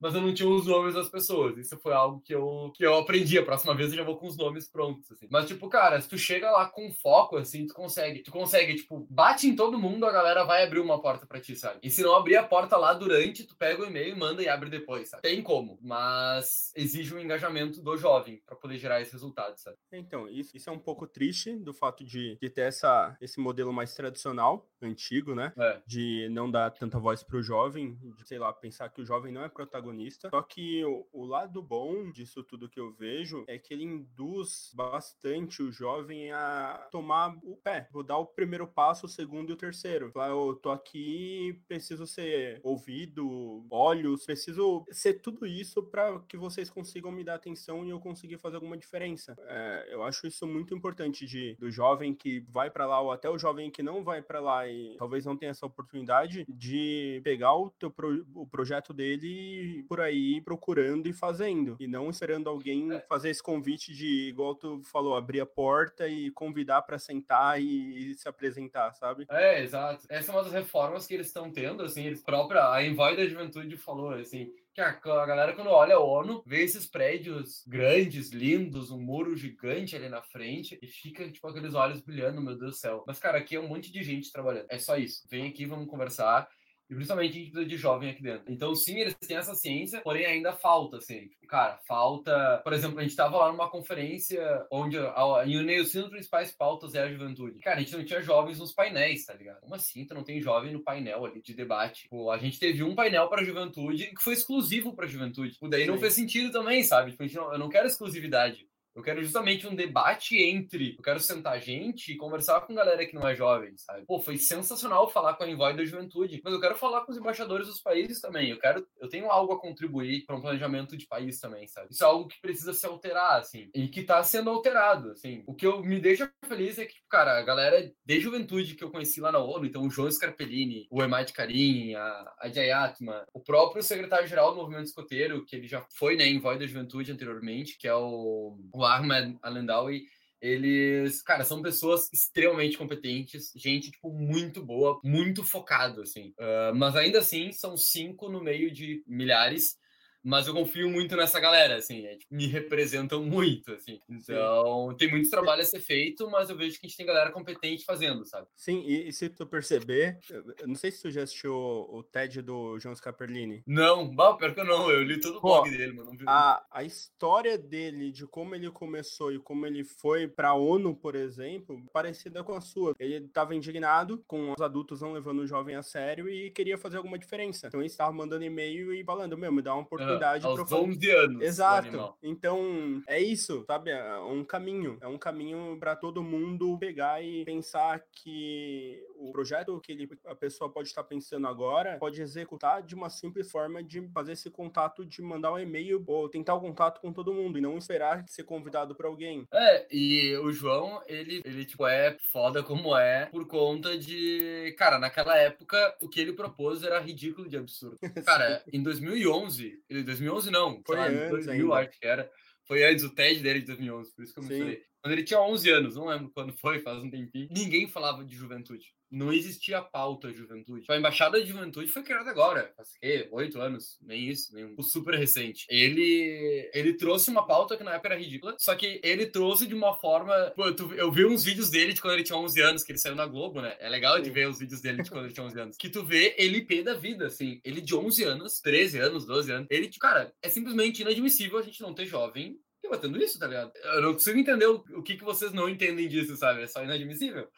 mas eu não tinha os nomes das pessoas. Isso foi algo que eu, que eu aprendi. A próxima vez eu já vou com os nomes prontos, assim. Mas, tipo, cara, se tu chega lá com foco, assim, tu consegue. Tu consegue, tipo, bate em todo mundo, a galera vai abrir uma porta para ti, sabe? E se não abrir a porta lá durante, tu pega o e-mail, manda e abre depois, sabe? Tem como, mas exige um engajamento do jovem para poder gerar esse resultado, sabe? Então, isso, isso é um pouco triste do fato de, de ter essa, esse modelo mais tradicional, antigo, né? É. De não dar tanta voz pro jovem, de, sei lá, pensar que o jovem não é protagonista protagonista. Só que o, o lado bom disso tudo que eu vejo é que ele induz bastante o jovem a tomar o pé, vou dar o primeiro passo, o segundo e o terceiro. Falar, eu tô aqui, preciso ser ouvido, olhos, preciso ser tudo isso para que vocês consigam me dar atenção e eu conseguir fazer alguma diferença. É, eu acho isso muito importante de, do jovem que vai para lá ou até o jovem que não vai para lá e talvez não tenha essa oportunidade de pegar o, teu pro, o projeto dele por aí procurando e fazendo e não esperando alguém é. fazer esse convite de igual tu falou abrir a porta e convidar para sentar e, e, se apresentar, sabe? É, exato. Essa é uma das reformas que eles estão tendo, assim, eles própria a Envoy da Juventude falou assim, que a, a galera, quando olha a ONU, vê esses prédios grandes, lindos, um muro gigante ali na frente e fica, tipo, aqueles olhos brilhando, meu Deus do céu. Mas, cara, aqui é um monte de gente trabalhando. É só isso. Vem aqui, vamos conversar. E principalmente a gente precisa de jovem aqui dentro. Então, sim, eles têm essa ciência, porém ainda falta, assim. Tipo, cara, falta. Por exemplo, a gente tava lá numa conferência onde a, em Uneucino as principais pautas é a juventude. Cara, a gente não tinha jovens nos painéis, tá ligado? Como assim? Tu não tem jovem no painel ali de debate? Tipo, a gente teve um painel pra juventude que foi exclusivo pra juventude. Tipo, daí sim. não fez sentido também, sabe? Tipo, não, eu não quero exclusividade. Eu quero justamente um debate entre. Eu quero sentar gente e conversar com galera que não é jovem, sabe? Pô, foi sensacional falar com a Envoy da Juventude, mas eu quero falar com os embaixadores dos países também. Eu quero. Eu tenho algo a contribuir para um planejamento de país também, sabe? Isso é algo que precisa se alterar, assim. E que tá sendo alterado, assim. O que eu me deixa feliz é que, tipo, cara, a galera de juventude que eu conheci lá na ONU, então o João Scarpellini, o Emad Karim, a, a Jayatma, o próprio secretário-geral do movimento escoteiro, que ele já foi, né, Envoy da Juventude anteriormente, que é o, o Ahmed Alendawi, eles, cara, são pessoas extremamente competentes, gente, tipo, muito boa, muito focado, assim. Uh, mas ainda assim, são cinco no meio de milhares mas eu confio muito nessa galera, assim, é, tipo, me representam muito, assim. Então, Sim. tem muito trabalho a ser feito, mas eu vejo que a gente tem galera competente fazendo, sabe? Sim, e, e se tu perceber, eu não sei se tu já assistiu o, o TED do João Scaperlini. Não, bah, pior que eu não, eu li todo o blog dele, mas não vi. A, a história dele, de como ele começou e como ele foi pra ONU, por exemplo, parecida com a sua. Ele estava indignado com os adultos não levando o jovem a sério e queria fazer alguma diferença. Então ele estava mandando e-mail e falando, meu, me dá uma oportunidade oportunidade aos pra 11 anos. Exato. Então, é isso, sabe? É um caminho. É um caminho para todo mundo pegar e pensar que o projeto que ele, a pessoa pode estar pensando agora pode executar de uma simples forma de fazer esse contato, de mandar um e-mail ou tentar o contato com todo mundo e não esperar ser convidado para alguém. É, e o João, ele, ele tipo, é foda como é por conta de. Cara, naquela época, o que ele propôs era ridículo de absurdo. Cara, em 2011, ele 2011 não, foi lá, antes 2000 ainda. acho que era. Foi antes o TED dele de 2011, por isso que eu me falei. Quando ele tinha 11 anos, não lembro quando foi, faz um tempinho, ninguém falava de juventude não existia pauta juventude. A embaixada de juventude foi criada agora, faz que oito anos, nem isso, nem um super recente. Ele ele trouxe uma pauta que na época era ridícula, só que ele trouxe de uma forma, pô, eu vi uns vídeos dele de quando ele tinha 11 anos, que ele saiu na Globo, né? É legal de ver os vídeos dele de quando ele tinha 11 anos. Que tu vê ele pé da vida, assim, ele de 11 anos, 13 anos, 12 anos, ele, cara, é simplesmente inadmissível a gente não ter jovem debatendo isso, tá ligado? Eu não consigo entender o, o que, que vocês não entendem disso, sabe? É só inadmissível.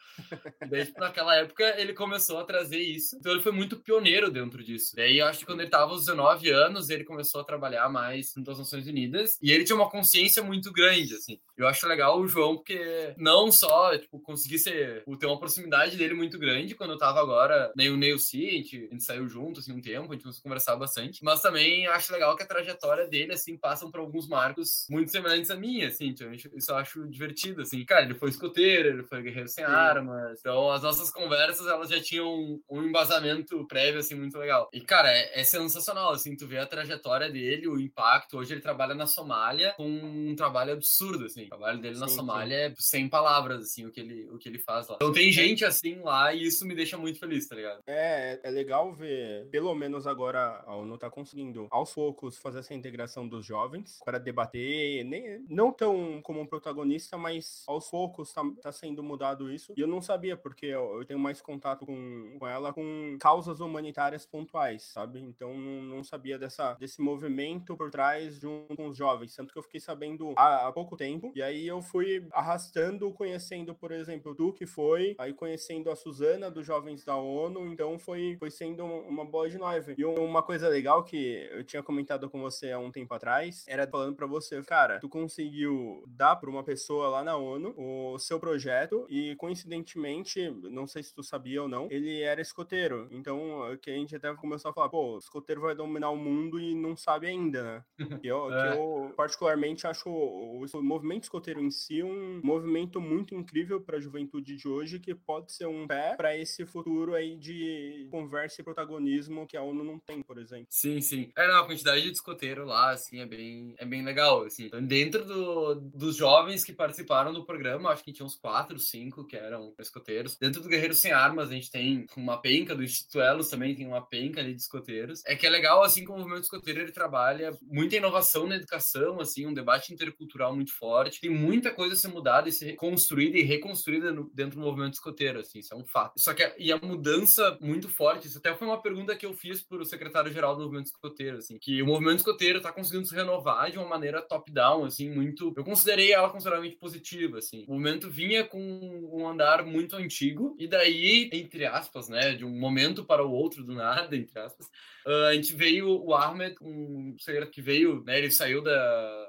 Daí, tipo, naquela época, ele começou a trazer isso. Então, ele foi muito pioneiro dentro disso. Daí, eu acho que quando ele tava aos 19 anos, ele começou a trabalhar mais às Nações Unidas. E ele tinha uma consciência muito grande, assim. Eu acho legal o João, porque não só, tipo, consegui ser, ter uma proximidade dele muito grande, quando eu tava agora, nem o Neil C, a gente saiu junto, assim, um tempo, a gente começou a conversar bastante. Mas também acho legal que a trajetória dele, assim, passam por alguns marcos muito semelhantes a mim, assim, então isso eu acho divertido, assim. Cara, ele foi escoteiro, ele foi guerreiro sem Sim. armas, então as nossas conversas, elas já tinham um embasamento prévio, assim, muito legal. E, cara, é, é sensacional, assim, tu vê a trajetória dele, o impacto, hoje ele trabalha na Somália com um trabalho absurdo, assim, o trabalho dele na sim, Somália sim. é sem palavras, assim, o que, ele, o que ele faz lá. Então tem gente assim lá e isso me deixa muito feliz, tá ligado? É, é legal ver, pelo menos agora a ONU tá conseguindo, aos poucos, fazer essa integração dos jovens para debater nem, não tão como um protagonista, mas aos poucos tá, tá sendo mudado isso. E eu não sabia, porque eu, eu tenho mais contato com, com ela com causas humanitárias pontuais, sabe? Então não, não sabia dessa, desse movimento por trás junto com os jovens. Tanto que eu fiquei sabendo há, há pouco tempo. E aí eu fui arrastando, conhecendo, por exemplo, tu que foi, aí conhecendo a Suzana dos Jovens da ONU. Então foi, foi sendo uma bola de neve. E uma coisa legal que eu tinha comentado com você há um tempo atrás era falando para você, cara, tu conseguiu dar para uma pessoa lá na ONU o seu projeto e coincidentemente, não sei se tu sabia ou não, ele era escoteiro. Então, que a gente até começou a falar, pô, o escoteiro vai dominar o mundo e não sabe ainda, né? Que eu, é. que eu particularmente acho o, o movimento escoteiro em si um movimento muito incrível para a juventude de hoje que pode ser um pé para esse futuro aí de conversa e protagonismo que a ONU não tem, por exemplo. Sim, sim. É, não, a quantidade de escoteiro lá, assim, é bem, é bem legal, assim. Então, dentro do, dos jovens que participaram do programa, acho que tinha uns quatro, cinco que eram escoteiros. Dentro do Guerreiros Sem Armas, a gente tem uma penca, do Instituto Elos também tem uma penca ali de escoteiros. É que é legal, assim, como o movimento escoteiro, ele trabalha muita inovação na educação, assim, um debate intercultural muito forte. Tem muita coisa a ser mudada e ser construída e reconstruída no, dentro do movimento escoteiro, assim, isso é um fato. Só que, e a mudança muito forte, isso até foi uma pergunta que eu fiz para o secretário-geral do movimento escoteiro, assim, que o movimento escoteiro está conseguindo se renovar de uma maneira top-down, assim, muito... Eu considerei ela consideravelmente positiva, assim. O movimento vinha com um andar muito antigo, e daí, entre aspas, né, de um momento para o outro, do nada, entre aspas, uh, a gente veio, o Ahmed, um secretário que veio, né, ele saiu da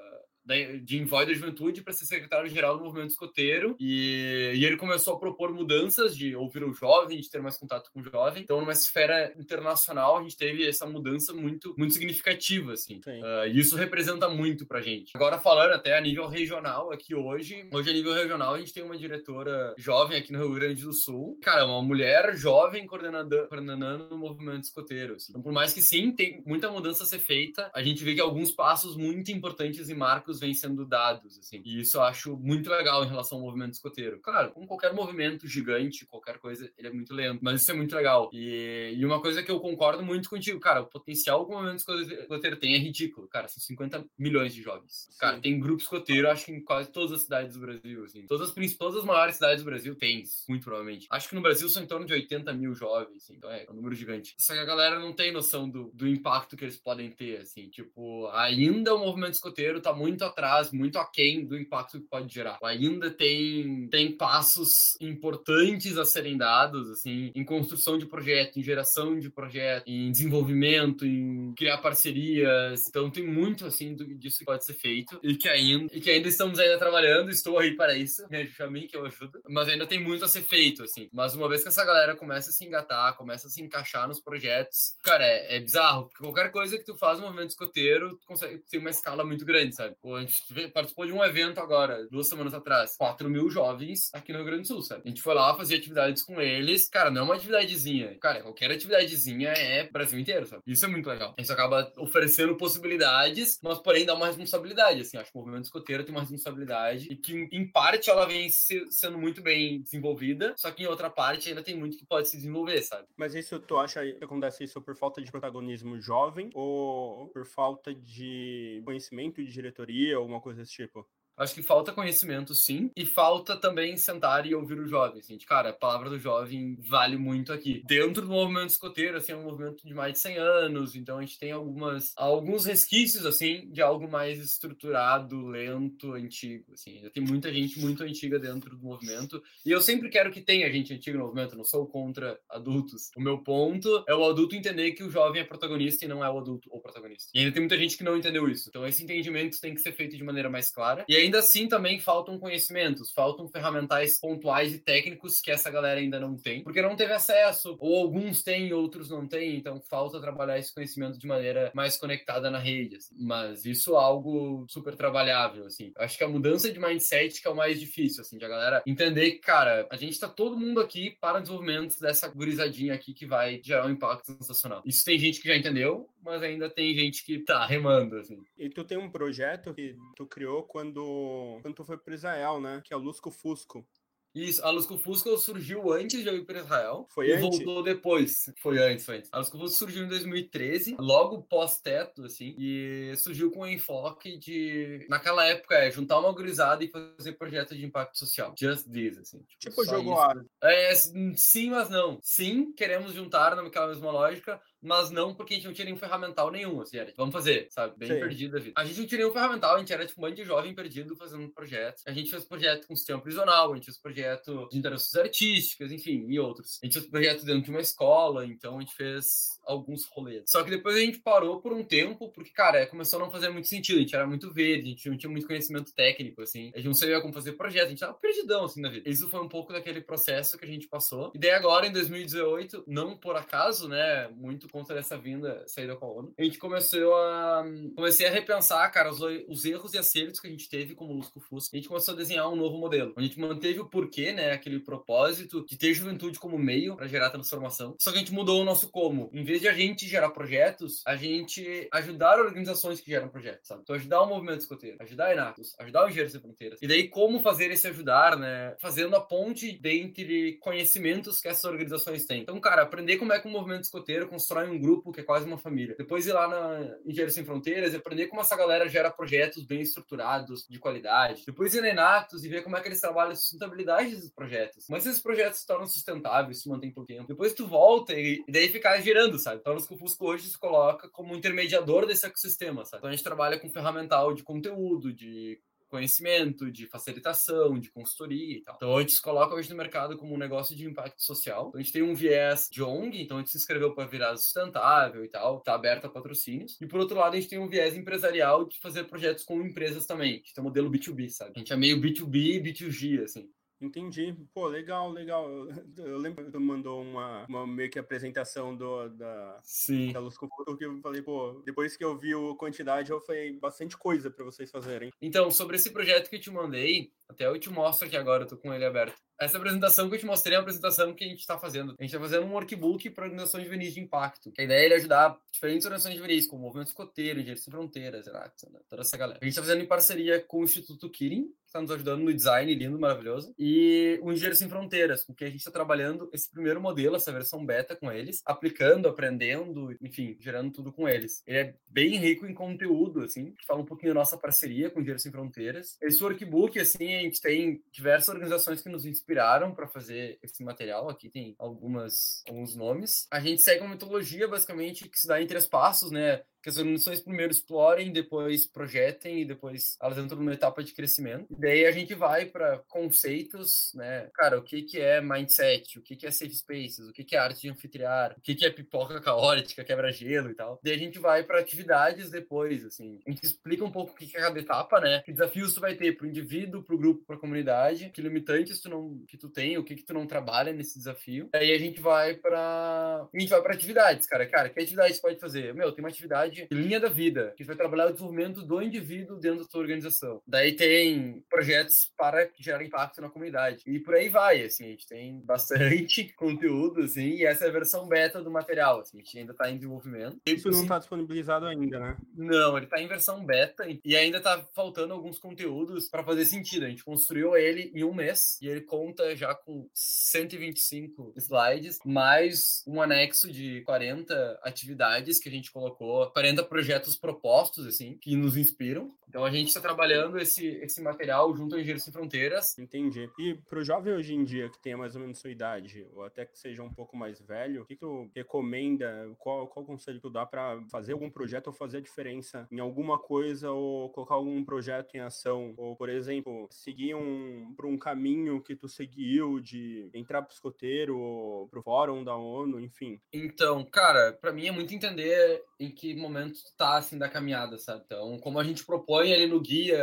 de envoy da juventude para ser secretário-geral do movimento escoteiro. E, e, ele começou a propor mudanças de ouvir o jovem, de ter mais contato com o jovem. Então, numa esfera internacional, a gente teve essa mudança muito, muito significativa, assim. Uh, e isso representa muito pra gente. Agora, falando até a nível regional aqui hoje, hoje a nível regional, a gente tem uma diretora jovem aqui no Rio Grande do Sul. Cara, uma mulher jovem coordenando, coordenando o movimento escoteiro. Assim. Então, por mais que sim, tem muita mudança a ser feita, a gente vê que alguns passos muito importantes e marcos vêm sendo dados, assim. E isso eu acho muito legal em relação ao movimento escoteiro. Claro, como qualquer movimento gigante, qualquer coisa, ele é muito lento, mas isso é muito legal. E, e uma coisa que eu concordo muito contigo, cara, o potencial que o movimento escoteiro tem é ridículo. Cara, são 50 milhões de jovens. Sim. Cara, tem grupo escoteiro, acho que em quase todas as cidades do Brasil, assim. Todas as, todas as maiores cidades do Brasil tem, muito provavelmente. Acho que no Brasil são em torno de 80 mil jovens, assim. Então é, é um número gigante. Só que a galera não tem noção do, do impacto que eles podem ter, assim. Tipo, ainda o movimento escoteiro tá muito atrás, muito aquém do impacto que pode gerar. Ainda tem, tem passos importantes a serem dados, assim, em construção de projeto, em geração de projeto, em desenvolvimento, em criar parcerias. Então tem muito, assim, do, disso que pode ser feito e que ainda, e que ainda estamos ainda trabalhando. Estou aí para isso, me mim que eu ajudo. Mas ainda tem muito a ser feito, assim. Mas uma vez que essa galera começa a se engatar, começa a se encaixar nos projetos, cara, é, é bizarro. Porque qualquer coisa que tu faz no movimento escoteiro, tu consegue ter uma escala muito grande, sabe? Pô, a gente participou de um evento agora, duas semanas atrás. 4 mil jovens aqui no Rio Grande do Sul, sabe? A gente foi lá fazer atividades com eles. Cara, não é uma atividadezinha. Cara, qualquer atividadezinha é Brasil inteiro, sabe? Isso é muito legal. Gente acaba oferecendo possibilidades, mas porém dá uma responsabilidade, assim. Acho que o movimento escoteiro tem uma responsabilidade e que, em parte, ela vem se, sendo muito bem desenvolvida, só que em outra parte ainda tem muito que pode se desenvolver, sabe? Mas isso tu acha que acontece isso por falta de protagonismo jovem ou por falta de conhecimento de diretoria, alguma coisa desse tipo? Acho que falta conhecimento, sim, e falta também sentar e ouvir o jovem, assim, cara, a palavra do jovem vale muito aqui. Dentro do movimento escoteiro, assim, é um movimento de mais de 100 anos, então a gente tem algumas, alguns resquícios, assim, de algo mais estruturado, lento, antigo, assim. Ainda tem muita gente muito antiga dentro do movimento, e eu sempre quero que tenha gente antiga no movimento, não sou contra adultos. O meu ponto é o adulto entender que o jovem é protagonista e não é o adulto o protagonista. E ainda tem muita gente que não entendeu isso. Então esse entendimento tem que ser feito de maneira mais clara. E aí ainda assim também faltam conhecimentos, faltam ferramentais pontuais e técnicos que essa galera ainda não tem, porque não teve acesso, ou alguns têm, outros não têm, então falta trabalhar esse conhecimento de maneira mais conectada na rede. Assim. Mas isso é algo super trabalhável, assim. Acho que a mudança de mindset que é o mais difícil, assim, de a galera entender que, cara, a gente tá todo mundo aqui para o desenvolvimento dessa gurizadinha aqui que vai gerar um impacto sensacional. Isso tem gente que já entendeu, mas ainda tem gente que tá remando, assim. E tu tem um projeto que tu criou quando quando tu foi pro Israel, né? Que é o Lusco Fusco. Isso, a Lusco Fusco surgiu antes de eu ir para Israel. Foi e antes? voltou depois. Foi antes, foi antes. A Lusco Fusco surgiu em 2013, logo pós-teto, assim, e surgiu com o enfoque de, naquela época, é juntar uma gurizada e fazer projeto de impacto social. Just this, assim. Tipo só jogo isso. A. É, sim, mas não. Sim, queremos juntar naquela mesma lógica, mas não porque a gente não tinha nenhum ferramental nenhum, assim, era, tipo, vamos fazer, sabe? Bem Sim. perdido a vida. A gente não tinha nenhum ferramental, a gente era tipo um monte de jovem perdido fazendo projetos. A gente fez projeto com sistema prisional, a gente fez projeto de interações artísticas, enfim, e outros. A gente fez projeto dentro de uma escola, então a gente fez alguns rolês. Só que depois a gente parou por um tempo, porque, cara, começou a não fazer muito sentido, a gente era muito verde, a gente não tinha muito conhecimento técnico, assim, a gente não sabia como fazer projeto, a gente tava perdidão, assim, na vida. Isso foi um pouco daquele processo que a gente passou. E daí agora, em 2018, não por acaso, né, muito conta dessa vinda, saída com a ONU, a gente começou a... comecei a repensar, cara, os, os erros e acertos que a gente teve como Lusco Fusco. A gente começou a desenhar um novo modelo. A gente manteve o porquê, né, aquele propósito de ter juventude como meio para gerar transformação. Só que a gente mudou o nosso como. Em vez de a gente gerar projetos, a gente ajudar organizações que geram projetos, sabe? Então ajudar o movimento escoteiro, ajudar a Enatos, ajudar o Engenheiros Sem Fronteiras. E daí como fazer esse ajudar, né? Fazendo a ponte dentre conhecimentos que essas organizações têm. Então, cara, aprender como é que o movimento escoteiro constrói um grupo que é quase uma família. Depois ir lá na Engenheiros Sem Fronteiras e aprender como essa galera gera projetos bem estruturados, de qualidade. Depois ir na Enatos e ver como é que eles trabalham a sustentabilidade desses projetos. Mas esses projetos se tornam sustentáveis, se mantêm por tempo. Depois tu volta e, e daí ficar girando, sabe? Então, o Fusco hoje se coloca como intermediador desse ecossistema, sabe? Então, a gente trabalha com ferramental de conteúdo, de conhecimento, de facilitação, de consultoria e tal. Então a gente se coloca hoje no mercado como um negócio de impacto social. Então, a gente tem um viés de ONG, então a gente se inscreveu para virar sustentável e tal, tá aberto a patrocínios. E por outro lado, a gente tem um viés empresarial de fazer projetos com empresas também. A gente tem um modelo B2B, sabe? A gente é meio B2B e B2G, assim. Entendi. Pô, legal, legal. Eu, lembro que tu mandou uma, uma meio que apresentação do, da, Sim. da Luz Conforto, que eu falei, pô, depois que eu vi a quantidade, eu falei, bastante coisa pra vocês fazerem. Então, sobre esse projeto que eu te mandei, até eu te mostro aqui agora, eu tô com ele aberto. Essa apresentação que eu te mostrei é a apresentação que a gente está fazendo. A gente está fazendo um workbook para organizações juvenis de impacto. A ideia é ajudar diferentes organizações juvenis, como o Movimento Escoteiro, Engenheiros Sem Fronteiras, Eracta, né? toda essa galera. A gente está fazendo em parceria com o Instituto Kirin, que está nos ajudando no design lindo, maravilhoso, e o Engenheiros Sem Fronteiras, com que a gente está trabalhando esse primeiro modelo, essa versão beta com eles, aplicando, aprendendo, enfim, gerando tudo com eles. Ele é bem rico em conteúdo, assim, que fala um pouquinho da nossa parceria com o Engenheiros Sem Fronteiras. Esse workbook, assim, a gente tem diversas organizações que nos inspiraram para fazer esse material. Aqui tem algumas alguns nomes. A gente segue uma metodologia basicamente que se dá em três passos, né? Que as organizações primeiro explorem, depois projetem e depois elas entram numa etapa de crescimento. E daí a gente vai para conceitos, né? Cara, o que que é mindset, o que que é safe spaces, o que que é arte de anfitriar, o que que é pipoca caótica, quebra-gelo e tal. Daí a gente vai para atividades depois, assim. A gente explica um pouco o que que é cada etapa, né? Que desafios tu vai ter pro indivíduo, pro grupo, pra comunidade, que limitantes tu não que tu tem, o que que tu não trabalha nesse desafio. Aí a gente vai para a gente vai para atividades, cara. Cara, que atividade você pode fazer? Meu, tem uma atividade de linha da vida, que vai trabalhar o desenvolvimento do indivíduo dentro da tua organização. Daí tem projetos para gerar impacto na comunidade. E por aí vai, assim, a gente tem bastante conteúdo, assim, e essa é a versão beta do material, assim, a gente ainda está em desenvolvimento. Isso não está disponibilizado ainda, né? não, ele tá em versão beta e ainda tá faltando alguns conteúdos para fazer sentido. A gente construiu ele em um mês e ele conta já com 125 slides, mais um anexo de 40 atividades que a gente colocou, 40 projetos propostos, assim, que nos inspiram. Então a gente está trabalhando esse, esse material junto ao Engenheiros Sem Fronteiras. Entendi. E pro jovem hoje em dia, que tenha mais ou menos sua idade, ou até que seja um pouco mais velho, o que tu recomenda, qual, qual conselho tu dá para fazer algum projeto ou fazer a diferença em alguma coisa, ou colocar algum projeto em ação? Ou, por exemplo, seguir um, por um caminho que tu seguiu de entrar pro escoteiro, ou pro fórum da ONU, enfim. Então, cara, para mim é muito entender em que momento tu tá, assim, da caminhada, sabe? Então, como a gente propõe ali no guia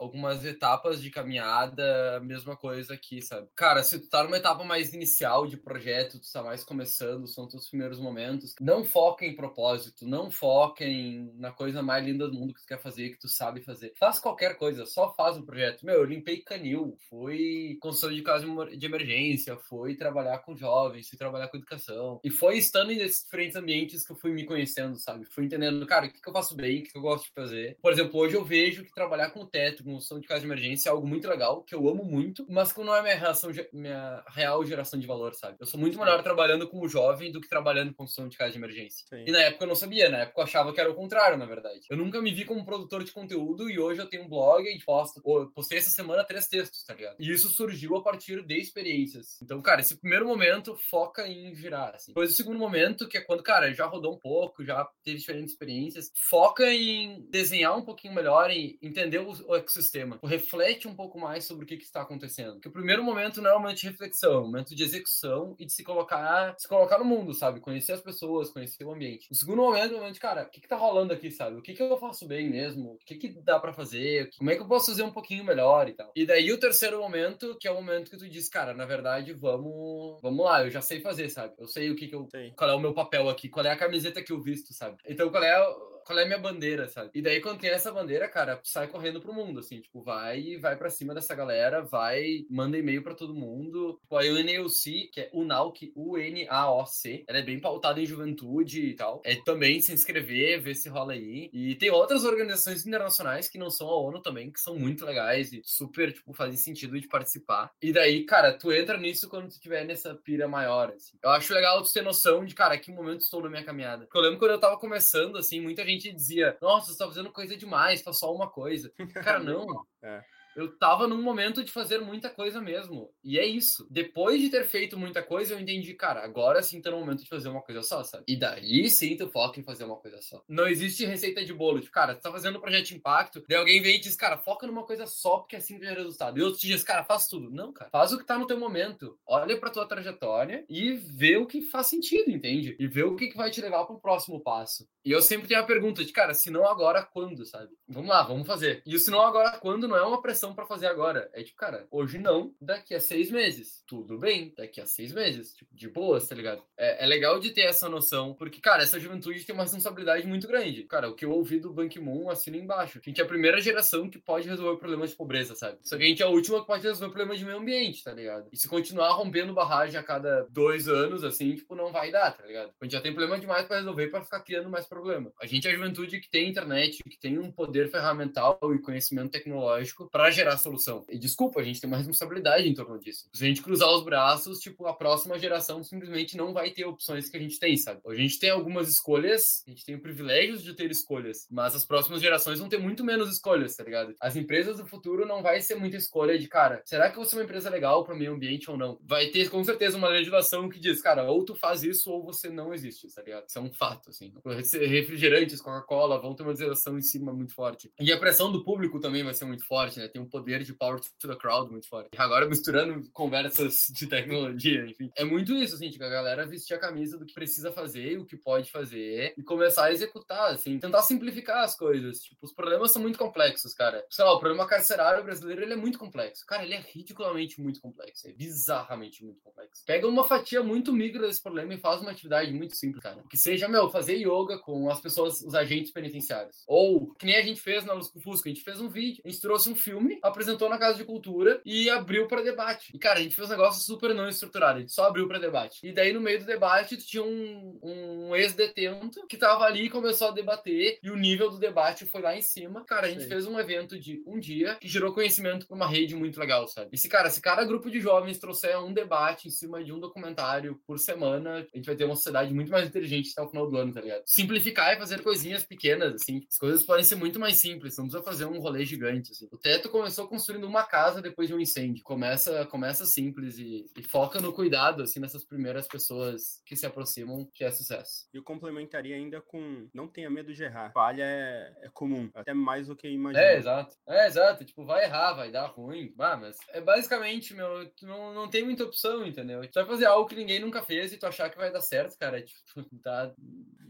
algumas etapas de caminhada, mesma coisa aqui, sabe? Cara, se tu tá numa etapa mais inicial de projeto, tu tá mais começando, são teus primeiros momentos, não foca em propósito, não foca em, na coisa mais linda do mundo que tu quer fazer, que tu sabe fazer. Faz qualquer coisa, só faz um projeto. Meu, eu limpei canil, fui construtor de casa de emergência, fui trabalhar com jovens, fui trabalhar com educação. E foi estando nesses diferentes ambientes que eu fui me conhecendo, sabe? Fui entendendo, cara, o que, que eu faço bem, o que, que eu gosto de fazer. Por exemplo, hoje eu vejo que trabalhar com teto, com construção de casa de emergência é algo muito legal, que eu amo muito, mas que não é minha, relação, minha real geração de valor, sabe? Eu sou muito melhor trabalhando como jovem do que trabalhando com construção de casa de emergência. Sim. E na época eu não sabia, na época eu achava que era o contrário, na verdade. Eu nunca me vi como produtor de conteúdo e hoje eu tenho um blog e posto. Postei essa semana três textos, tá ligado? E isso surgiu a partir de experiências. Então, cara, esse primeiro momento foca em virar, assim. Depois o segundo momento, que é quando, cara, já rodou um pouco, já teve diferentes experiências, foca em desenhar um pouquinho melhor e entender o, o ecossistema. Reflete um pouco mais sobre o que, que está acontecendo. Porque o primeiro momento não é um momento de reflexão, é um momento de execução e de se colocar, se colocar no mundo, sabe? Conhecer as pessoas, conhecer o ambiente. O segundo momento é o momento de, cara, o que, que tá rolando aqui, sabe? O que, que eu faço bem mesmo? O que, que dá para fazer? Como é que eu posso fazer um pouquinho melhor e tal? E daí o terceiro momento, que é o momento que tu diz, cara, na verdade, vamos, vamos lá, eu já sei fazer, sabe? Eu sei o que, que eu. Sei. Qual é o meu papel aqui, qual é a camiseta que eu visto, sabe? Então, qual é qual é a minha bandeira, sabe? E daí, quando tem essa bandeira, cara, sai correndo pro mundo, assim, tipo, vai vai para cima dessa galera, vai, manda e-mail para todo mundo. Tipo, a UNAOC, que é UNAOC, U-N-A-O-C, ela é bem pautada em juventude e tal. É também se inscrever, ver se rola aí. E tem outras organizações internacionais que não são a ONU também, que são muito legais e super, tipo, fazem sentido de participar. E daí, cara, tu entra nisso quando tu tiver nessa pira maior, assim. Eu acho legal tu ter noção de, cara, que momento estou na minha caminhada. Porque eu lembro quando eu tava começando, assim, muita gente gente dizia, nossa, você tá fazendo coisa demais, faz só uma coisa. Cara, não. é eu tava num momento de fazer muita coisa mesmo. E é isso. Depois de ter feito muita coisa, eu entendi, cara, agora sim tá no momento de fazer uma coisa só, sabe? E daí sim tu foca em fazer uma coisa só. Não existe receita de bolo. Tipo, cara, tu tá fazendo um projeto de impacto, daí alguém vem e diz, cara, foca numa coisa só, porque assim que resultado. E outro te diz, cara, faz tudo. Não, cara. Faz o que tá no teu momento. Olha pra tua trajetória e vê o que faz sentido, entende? E vê o que, que vai te levar pro próximo passo. E eu sempre tenho a pergunta de, cara, se não agora, quando, sabe? Vamos lá, vamos fazer. E o se não agora, quando não é uma pressão para fazer agora. É tipo, cara, hoje não, daqui a seis meses. Tudo bem, daqui a seis meses. Tipo, de boas, tá ligado? É, é legal de ter essa noção, porque, cara, essa juventude tem uma responsabilidade muito grande. Cara, o que eu ouvi do Ban Ki-moon assina embaixo. A gente é a primeira geração que pode resolver problemas de pobreza, sabe? Só que a gente é a última que pode resolver problemas de meio ambiente, tá ligado? E se continuar rompendo barragem a cada dois anos, assim, tipo, não vai dar, tá ligado? A gente já tem problema demais para resolver para ficar criando mais problema. A gente é a juventude que tem internet, que tem um poder ferramental e conhecimento tecnológico para gerar solução. E desculpa, a gente tem uma responsabilidade em torno disso. Se a gente cruzar os braços, tipo, a próxima geração simplesmente não vai ter opções que a gente tem, sabe? A gente tem algumas escolhas, a gente tem privilégios de ter escolhas, mas as próximas gerações vão ter muito menos escolhas, tá ligado? As empresas do futuro não vai ser muita escolha de, cara, será que vou ser uma empresa legal para o meio ambiente ou não? Vai ter com certeza uma legislação que diz, cara, ou tu faz isso ou você não existe, tá ligado? Isso é um fato, assim. Refrigerantes, Coca-Cola vão ter uma legislação em cima muito forte. E a pressão do público também vai ser muito forte, né? Tem um poder de Power to the Crowd muito forte. Agora misturando conversas de tecnologia, enfim. É muito isso, assim, tipo, a galera vestir a camisa do que precisa fazer, o que pode fazer e começar a executar, assim, tentar simplificar as coisas. Tipo, os problemas são muito complexos, cara. Sei lá, o problema carcerário brasileiro, ele é muito complexo. Cara, ele é ridiculamente muito complexo. É bizarramente muito complexo. Pega uma fatia muito migra desse problema e faz uma atividade muito simples, cara. Que seja, meu, fazer yoga com as pessoas, os agentes penitenciários. Ou, que nem a gente fez na Luz Fusca, a gente fez um vídeo, a gente trouxe um filme, apresentou sentou na Casa de Cultura e abriu para debate. E, cara, a gente fez um negócio super não estruturado, a gente só abriu para debate. E daí, no meio do debate, tinha um, um ex-detento que tava ali e começou a debater, e o nível do debate foi lá em cima. Cara, a gente Sim. fez um evento de um dia que gerou conhecimento para uma rede muito legal, sabe? E se, cara, se cada grupo de jovens trouxer um debate em cima de um documentário por semana, a gente vai ter uma sociedade muito mais inteligente até o final do ano, tá ligado? Simplificar e fazer coisinhas pequenas, assim. As coisas podem ser muito mais simples, não precisa fazer um rolê gigante, assim. O teto começou com construindo uma casa depois de um incêndio. Começa, começa simples e, e, foca no cuidado, assim, nessas primeiras pessoas que se aproximam, que é sucesso. E eu complementaria ainda com não tenha medo de errar. Falha é, é comum, até mais do que imagina. É, exato. É, exato. Tipo, vai errar, vai dar ruim. Ah, mas é basicamente, meu, tu não, não tem muita opção, entendeu? Tu vai fazer algo que ninguém nunca fez e tu achar que vai dar certo, cara. Tipo, tá.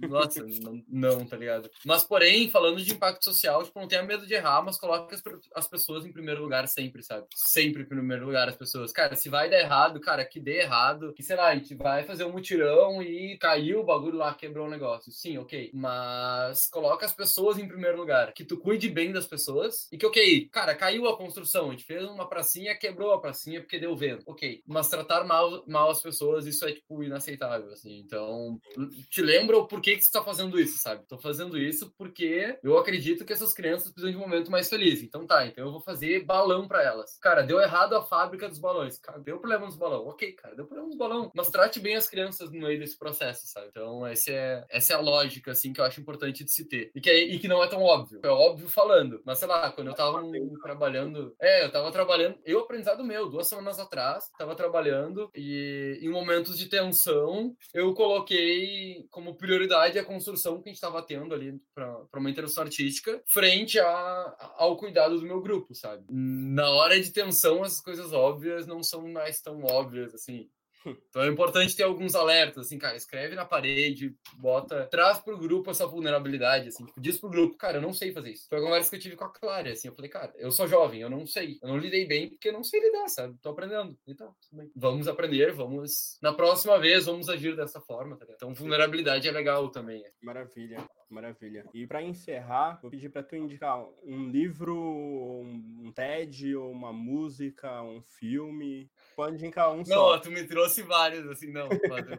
Nossa, não, não, tá ligado? Mas, porém, falando de impacto social, tipo, não tenha medo de errar, mas coloque as, as pessoas em primeiro lugar sempre, sabe? Sempre em primeiro lugar as pessoas. Cara, se vai dar errado, cara, que dê errado. Que, sei lá, a gente vai fazer um mutirão e caiu o bagulho lá, quebrou o negócio. Sim, ok. Mas coloca as pessoas em primeiro lugar. Que tu cuide bem das pessoas. E que, ok, cara, caiu a construção. A gente fez uma pracinha, quebrou a pracinha porque deu vento. Ok. Mas tratar mal, mal as pessoas, isso é, tipo, inaceitável, assim. Então, te lembra o porquê que você tá fazendo isso, sabe? Tô fazendo isso porque eu acredito que essas crianças precisam de um momento mais feliz. Então tá, então eu vou fazer balão para elas. Cara, deu errado a fábrica dos balões. Cara, deu problema nos balões. Ok, cara, deu problema nos balões. Mas trate bem as crianças no meio desse processo, sabe? Então, essa é, essa é a lógica, assim, que eu acho importante de se ter. E que, é, e que não é tão óbvio. É óbvio falando. Mas, sei lá, quando eu tava trabalhando... É, eu tava trabalhando... Eu, aprendizado meu, duas semanas atrás, tava trabalhando e em momentos de tensão, eu coloquei como prioridade a construção que a gente tava tendo ali para uma interação artística frente a, ao cuidado do meu grupo, sabe? Na hora de tensão, as coisas óbvias não são mais tão óbvias, assim. Então é importante ter alguns alertas, assim, cara, escreve na parede, bota, traz pro grupo essa vulnerabilidade, assim, tipo, diz pro grupo, cara, eu não sei fazer isso. Foi a conversa que eu tive com a Clara, assim, eu falei, cara, eu sou jovem, eu não sei, eu não lidei bem porque eu não sei lidar, sabe? Tô aprendendo. Então, vamos aprender, vamos, na próxima vez, vamos agir dessa forma, tá Então, vulnerabilidade é legal também. Maravilha. Maravilha. E para encerrar, vou pedir para tu indicar um livro, um TED, ou uma música, um filme. Pode indicar um não, só. Não, tu me trouxe vários, assim, não,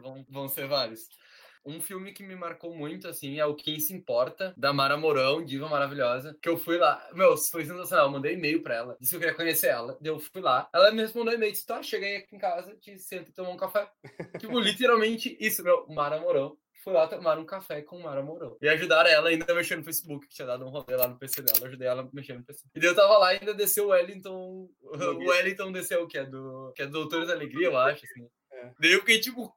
vão, vão ser vários. Um filme que me marcou muito, assim, é o Quem Se Importa, da Mara Mourão, diva maravilhosa, que eu fui lá. Meu, foi sensacional. Eu mandei e-mail pra ela, disse que eu queria conhecer ela. Eu fui lá. Ela me respondeu e-mail, disse, tá, cheguei aqui em casa, te senta e tomar um café. tipo, literalmente isso, meu, Mara Mourão fui lá tomar um café com Mara Mourão. E ajudar ela ainda a mexer no Facebook, que tinha dado um rolê lá no PC dela. Ajudei ela a mexer no PC. E daí eu tava lá e ainda desceu o Wellington. O Wellington desceu, que é do. Que é do Doutores da Alegria, eu acho, assim. É. Daí eu fiquei tipo,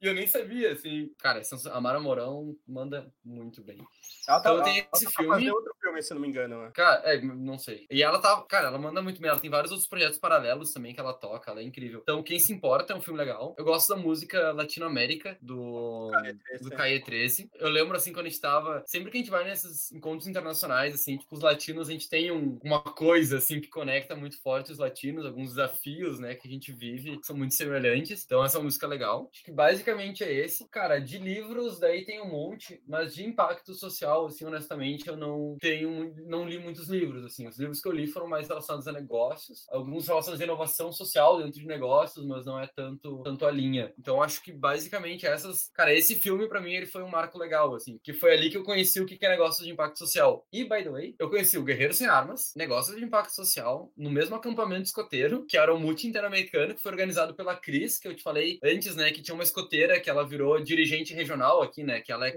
e eu nem sabia, assim. Cara, a Mara Morão manda muito bem. Ela tá, então tem esse ela filme. Tá outro filme, se não me engano, né? Cara, é, não sei. E ela tá. Cara, ela manda muito bem. Ela tem vários outros projetos paralelos também que ela toca. Ela é incrível. Então, quem se importa é um filme legal. Eu gosto da música Latinoamérica do. Do Caie 13. Eu lembro, assim, quando a gente tava. Sempre que a gente vai nesses encontros internacionais, assim, tipo, os latinos, a gente tem um, uma coisa, assim, que conecta muito forte os latinos, alguns desafios, né, que a gente vive, que são muito semelhantes. Então, essa música é legal. Acho que basicamente basicamente é esse. Cara, de livros, daí tem um monte, mas de impacto social, assim, honestamente, eu não tenho, não li muitos livros, assim. Os livros que eu li foram mais relacionados a negócios, alguns relacionados a inovação social dentro de negócios, mas não é tanto, tanto a linha. Então, acho que basicamente essas. Cara, esse filme, para mim, ele foi um marco legal, assim, que foi ali que eu conheci o que é negócio de impacto social. E, by the way, eu conheci o Guerreiro Sem Armas, negócios de impacto social, no mesmo acampamento escoteiro, que era o multi interamericano, que foi organizado pela Cris, que eu te falei antes, né, que tinha uma escoteira escoteira, que ela virou dirigente regional aqui, né? Que ela é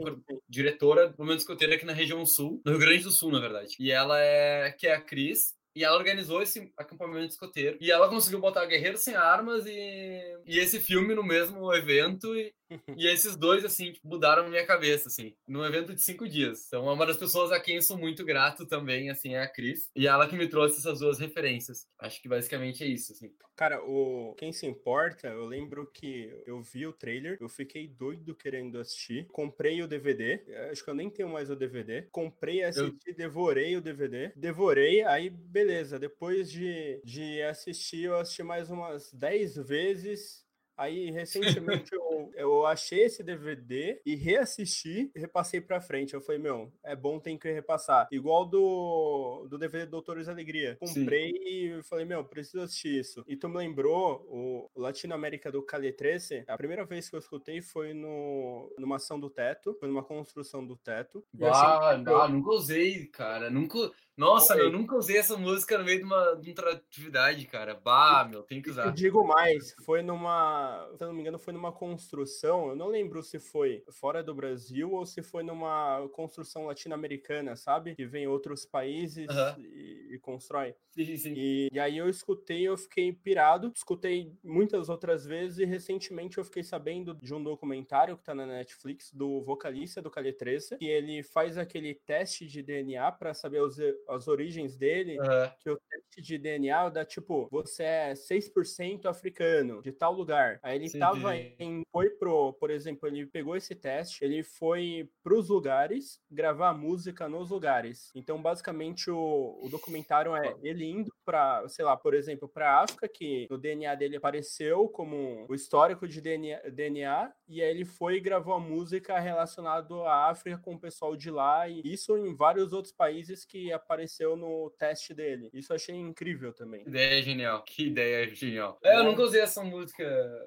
diretora do movimento escoteiro aqui na região sul, no Rio Grande do Sul, na verdade. E ela é, que é a Cris, e ela organizou esse acampamento escoteiro. E ela conseguiu botar Guerreiro Sem Armas e, e esse filme no mesmo evento. E, e esses dois, assim, tipo, mudaram minha cabeça, assim, num evento de cinco dias. Então, é uma das pessoas a quem sou muito grato também, assim, é a Cris. E ela que me trouxe essas duas referências. Acho que basicamente é isso, assim. Cara, o Quem Se Importa, eu lembro que eu vi o trailer, eu fiquei doido querendo assistir. Comprei o DVD, acho que eu nem tenho mais o DVD. Comprei, assisti, eu... devorei o DVD. Devorei, aí beleza. Depois de, de assistir, eu assisti mais umas 10 vezes Aí, recentemente, eu, eu achei esse DVD e reassisti e repassei pra frente. Eu falei, meu, é bom, tem que repassar. Igual do, do DVD Doutores Alegria. Comprei Sim. e falei, meu, preciso assistir isso. E tu me lembrou o Latino América do Cali 13? A primeira vez que eu escutei foi no, numa ação do teto, foi numa construção do teto. Ah, ah, nunca usei, cara. Nunca. Nossa, eu nunca usei essa música no meio de uma, de uma atividade, cara. Bah, meu, tem que usar. Eu digo mais, foi numa, se eu não me engano, foi numa construção, eu não lembro se foi fora do Brasil ou se foi numa construção latino-americana, sabe? Que vem outros países e, e, constrói. Sim, sim. E, e aí eu escutei, eu fiquei pirado, escutei muitas outras vezes e recentemente eu fiquei sabendo de um documentário que tá na Netflix do vocalista do 13, que ele faz aquele teste de DNA para saber os as origens dele, uhum. que o teste de DNA dá tipo, você é 6% africano, de tal lugar. Aí ele Sim, tava em. Foi pro, por exemplo, ele pegou esse teste, ele foi pros lugares gravar música nos lugares. Então, basicamente, o, o documentário é ele indo pra, sei lá, por exemplo, pra África, que no DNA dele apareceu como o histórico de DNA, DNA e aí ele foi e gravou a música relacionada à África com o pessoal de lá, e isso em vários outros países que apareceram apareceu no teste dele. Isso eu achei incrível também. Ideia genial. Que ideia genial. É, eu nunca usei essa música.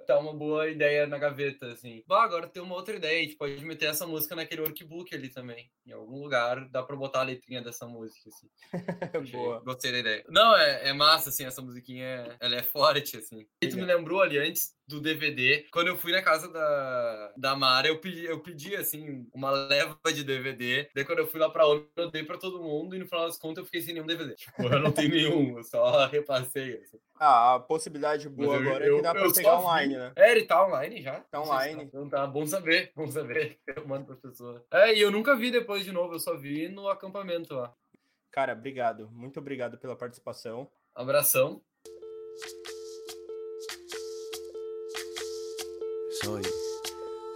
Tá uma boa ideia na gaveta, assim. Bah, agora tem uma outra ideia. A gente pode meter essa música naquele workbook ali também. Em algum lugar dá pra botar a letrinha dessa música, assim. boa. Gostei da ideia. Não, é, é massa, assim, essa musiquinha. Ela é forte, assim. E tu me lembrou ali antes do DVD. Quando eu fui na casa da, da Mara, eu pedi, eu pedi, assim, uma leva de DVD. Daí quando eu fui lá pra ONU, eu dei pra todo mundo e no final das contas eu fiquei sem nenhum DVD. Tipo, eu não tenho nenhum, eu só repassei, assim. Ah, a possibilidade boa eu- agora é eu- que dá pra eu pegar só vi. online, né? É, ele tá online já? Tá se online. Então tá, bom saber, bom saber. Eu mando pra pessoa. É, e eu nunca vi depois de novo, eu só vi no acampamento lá. Cara, obrigado. Muito obrigado pela participação. Abração. Soy,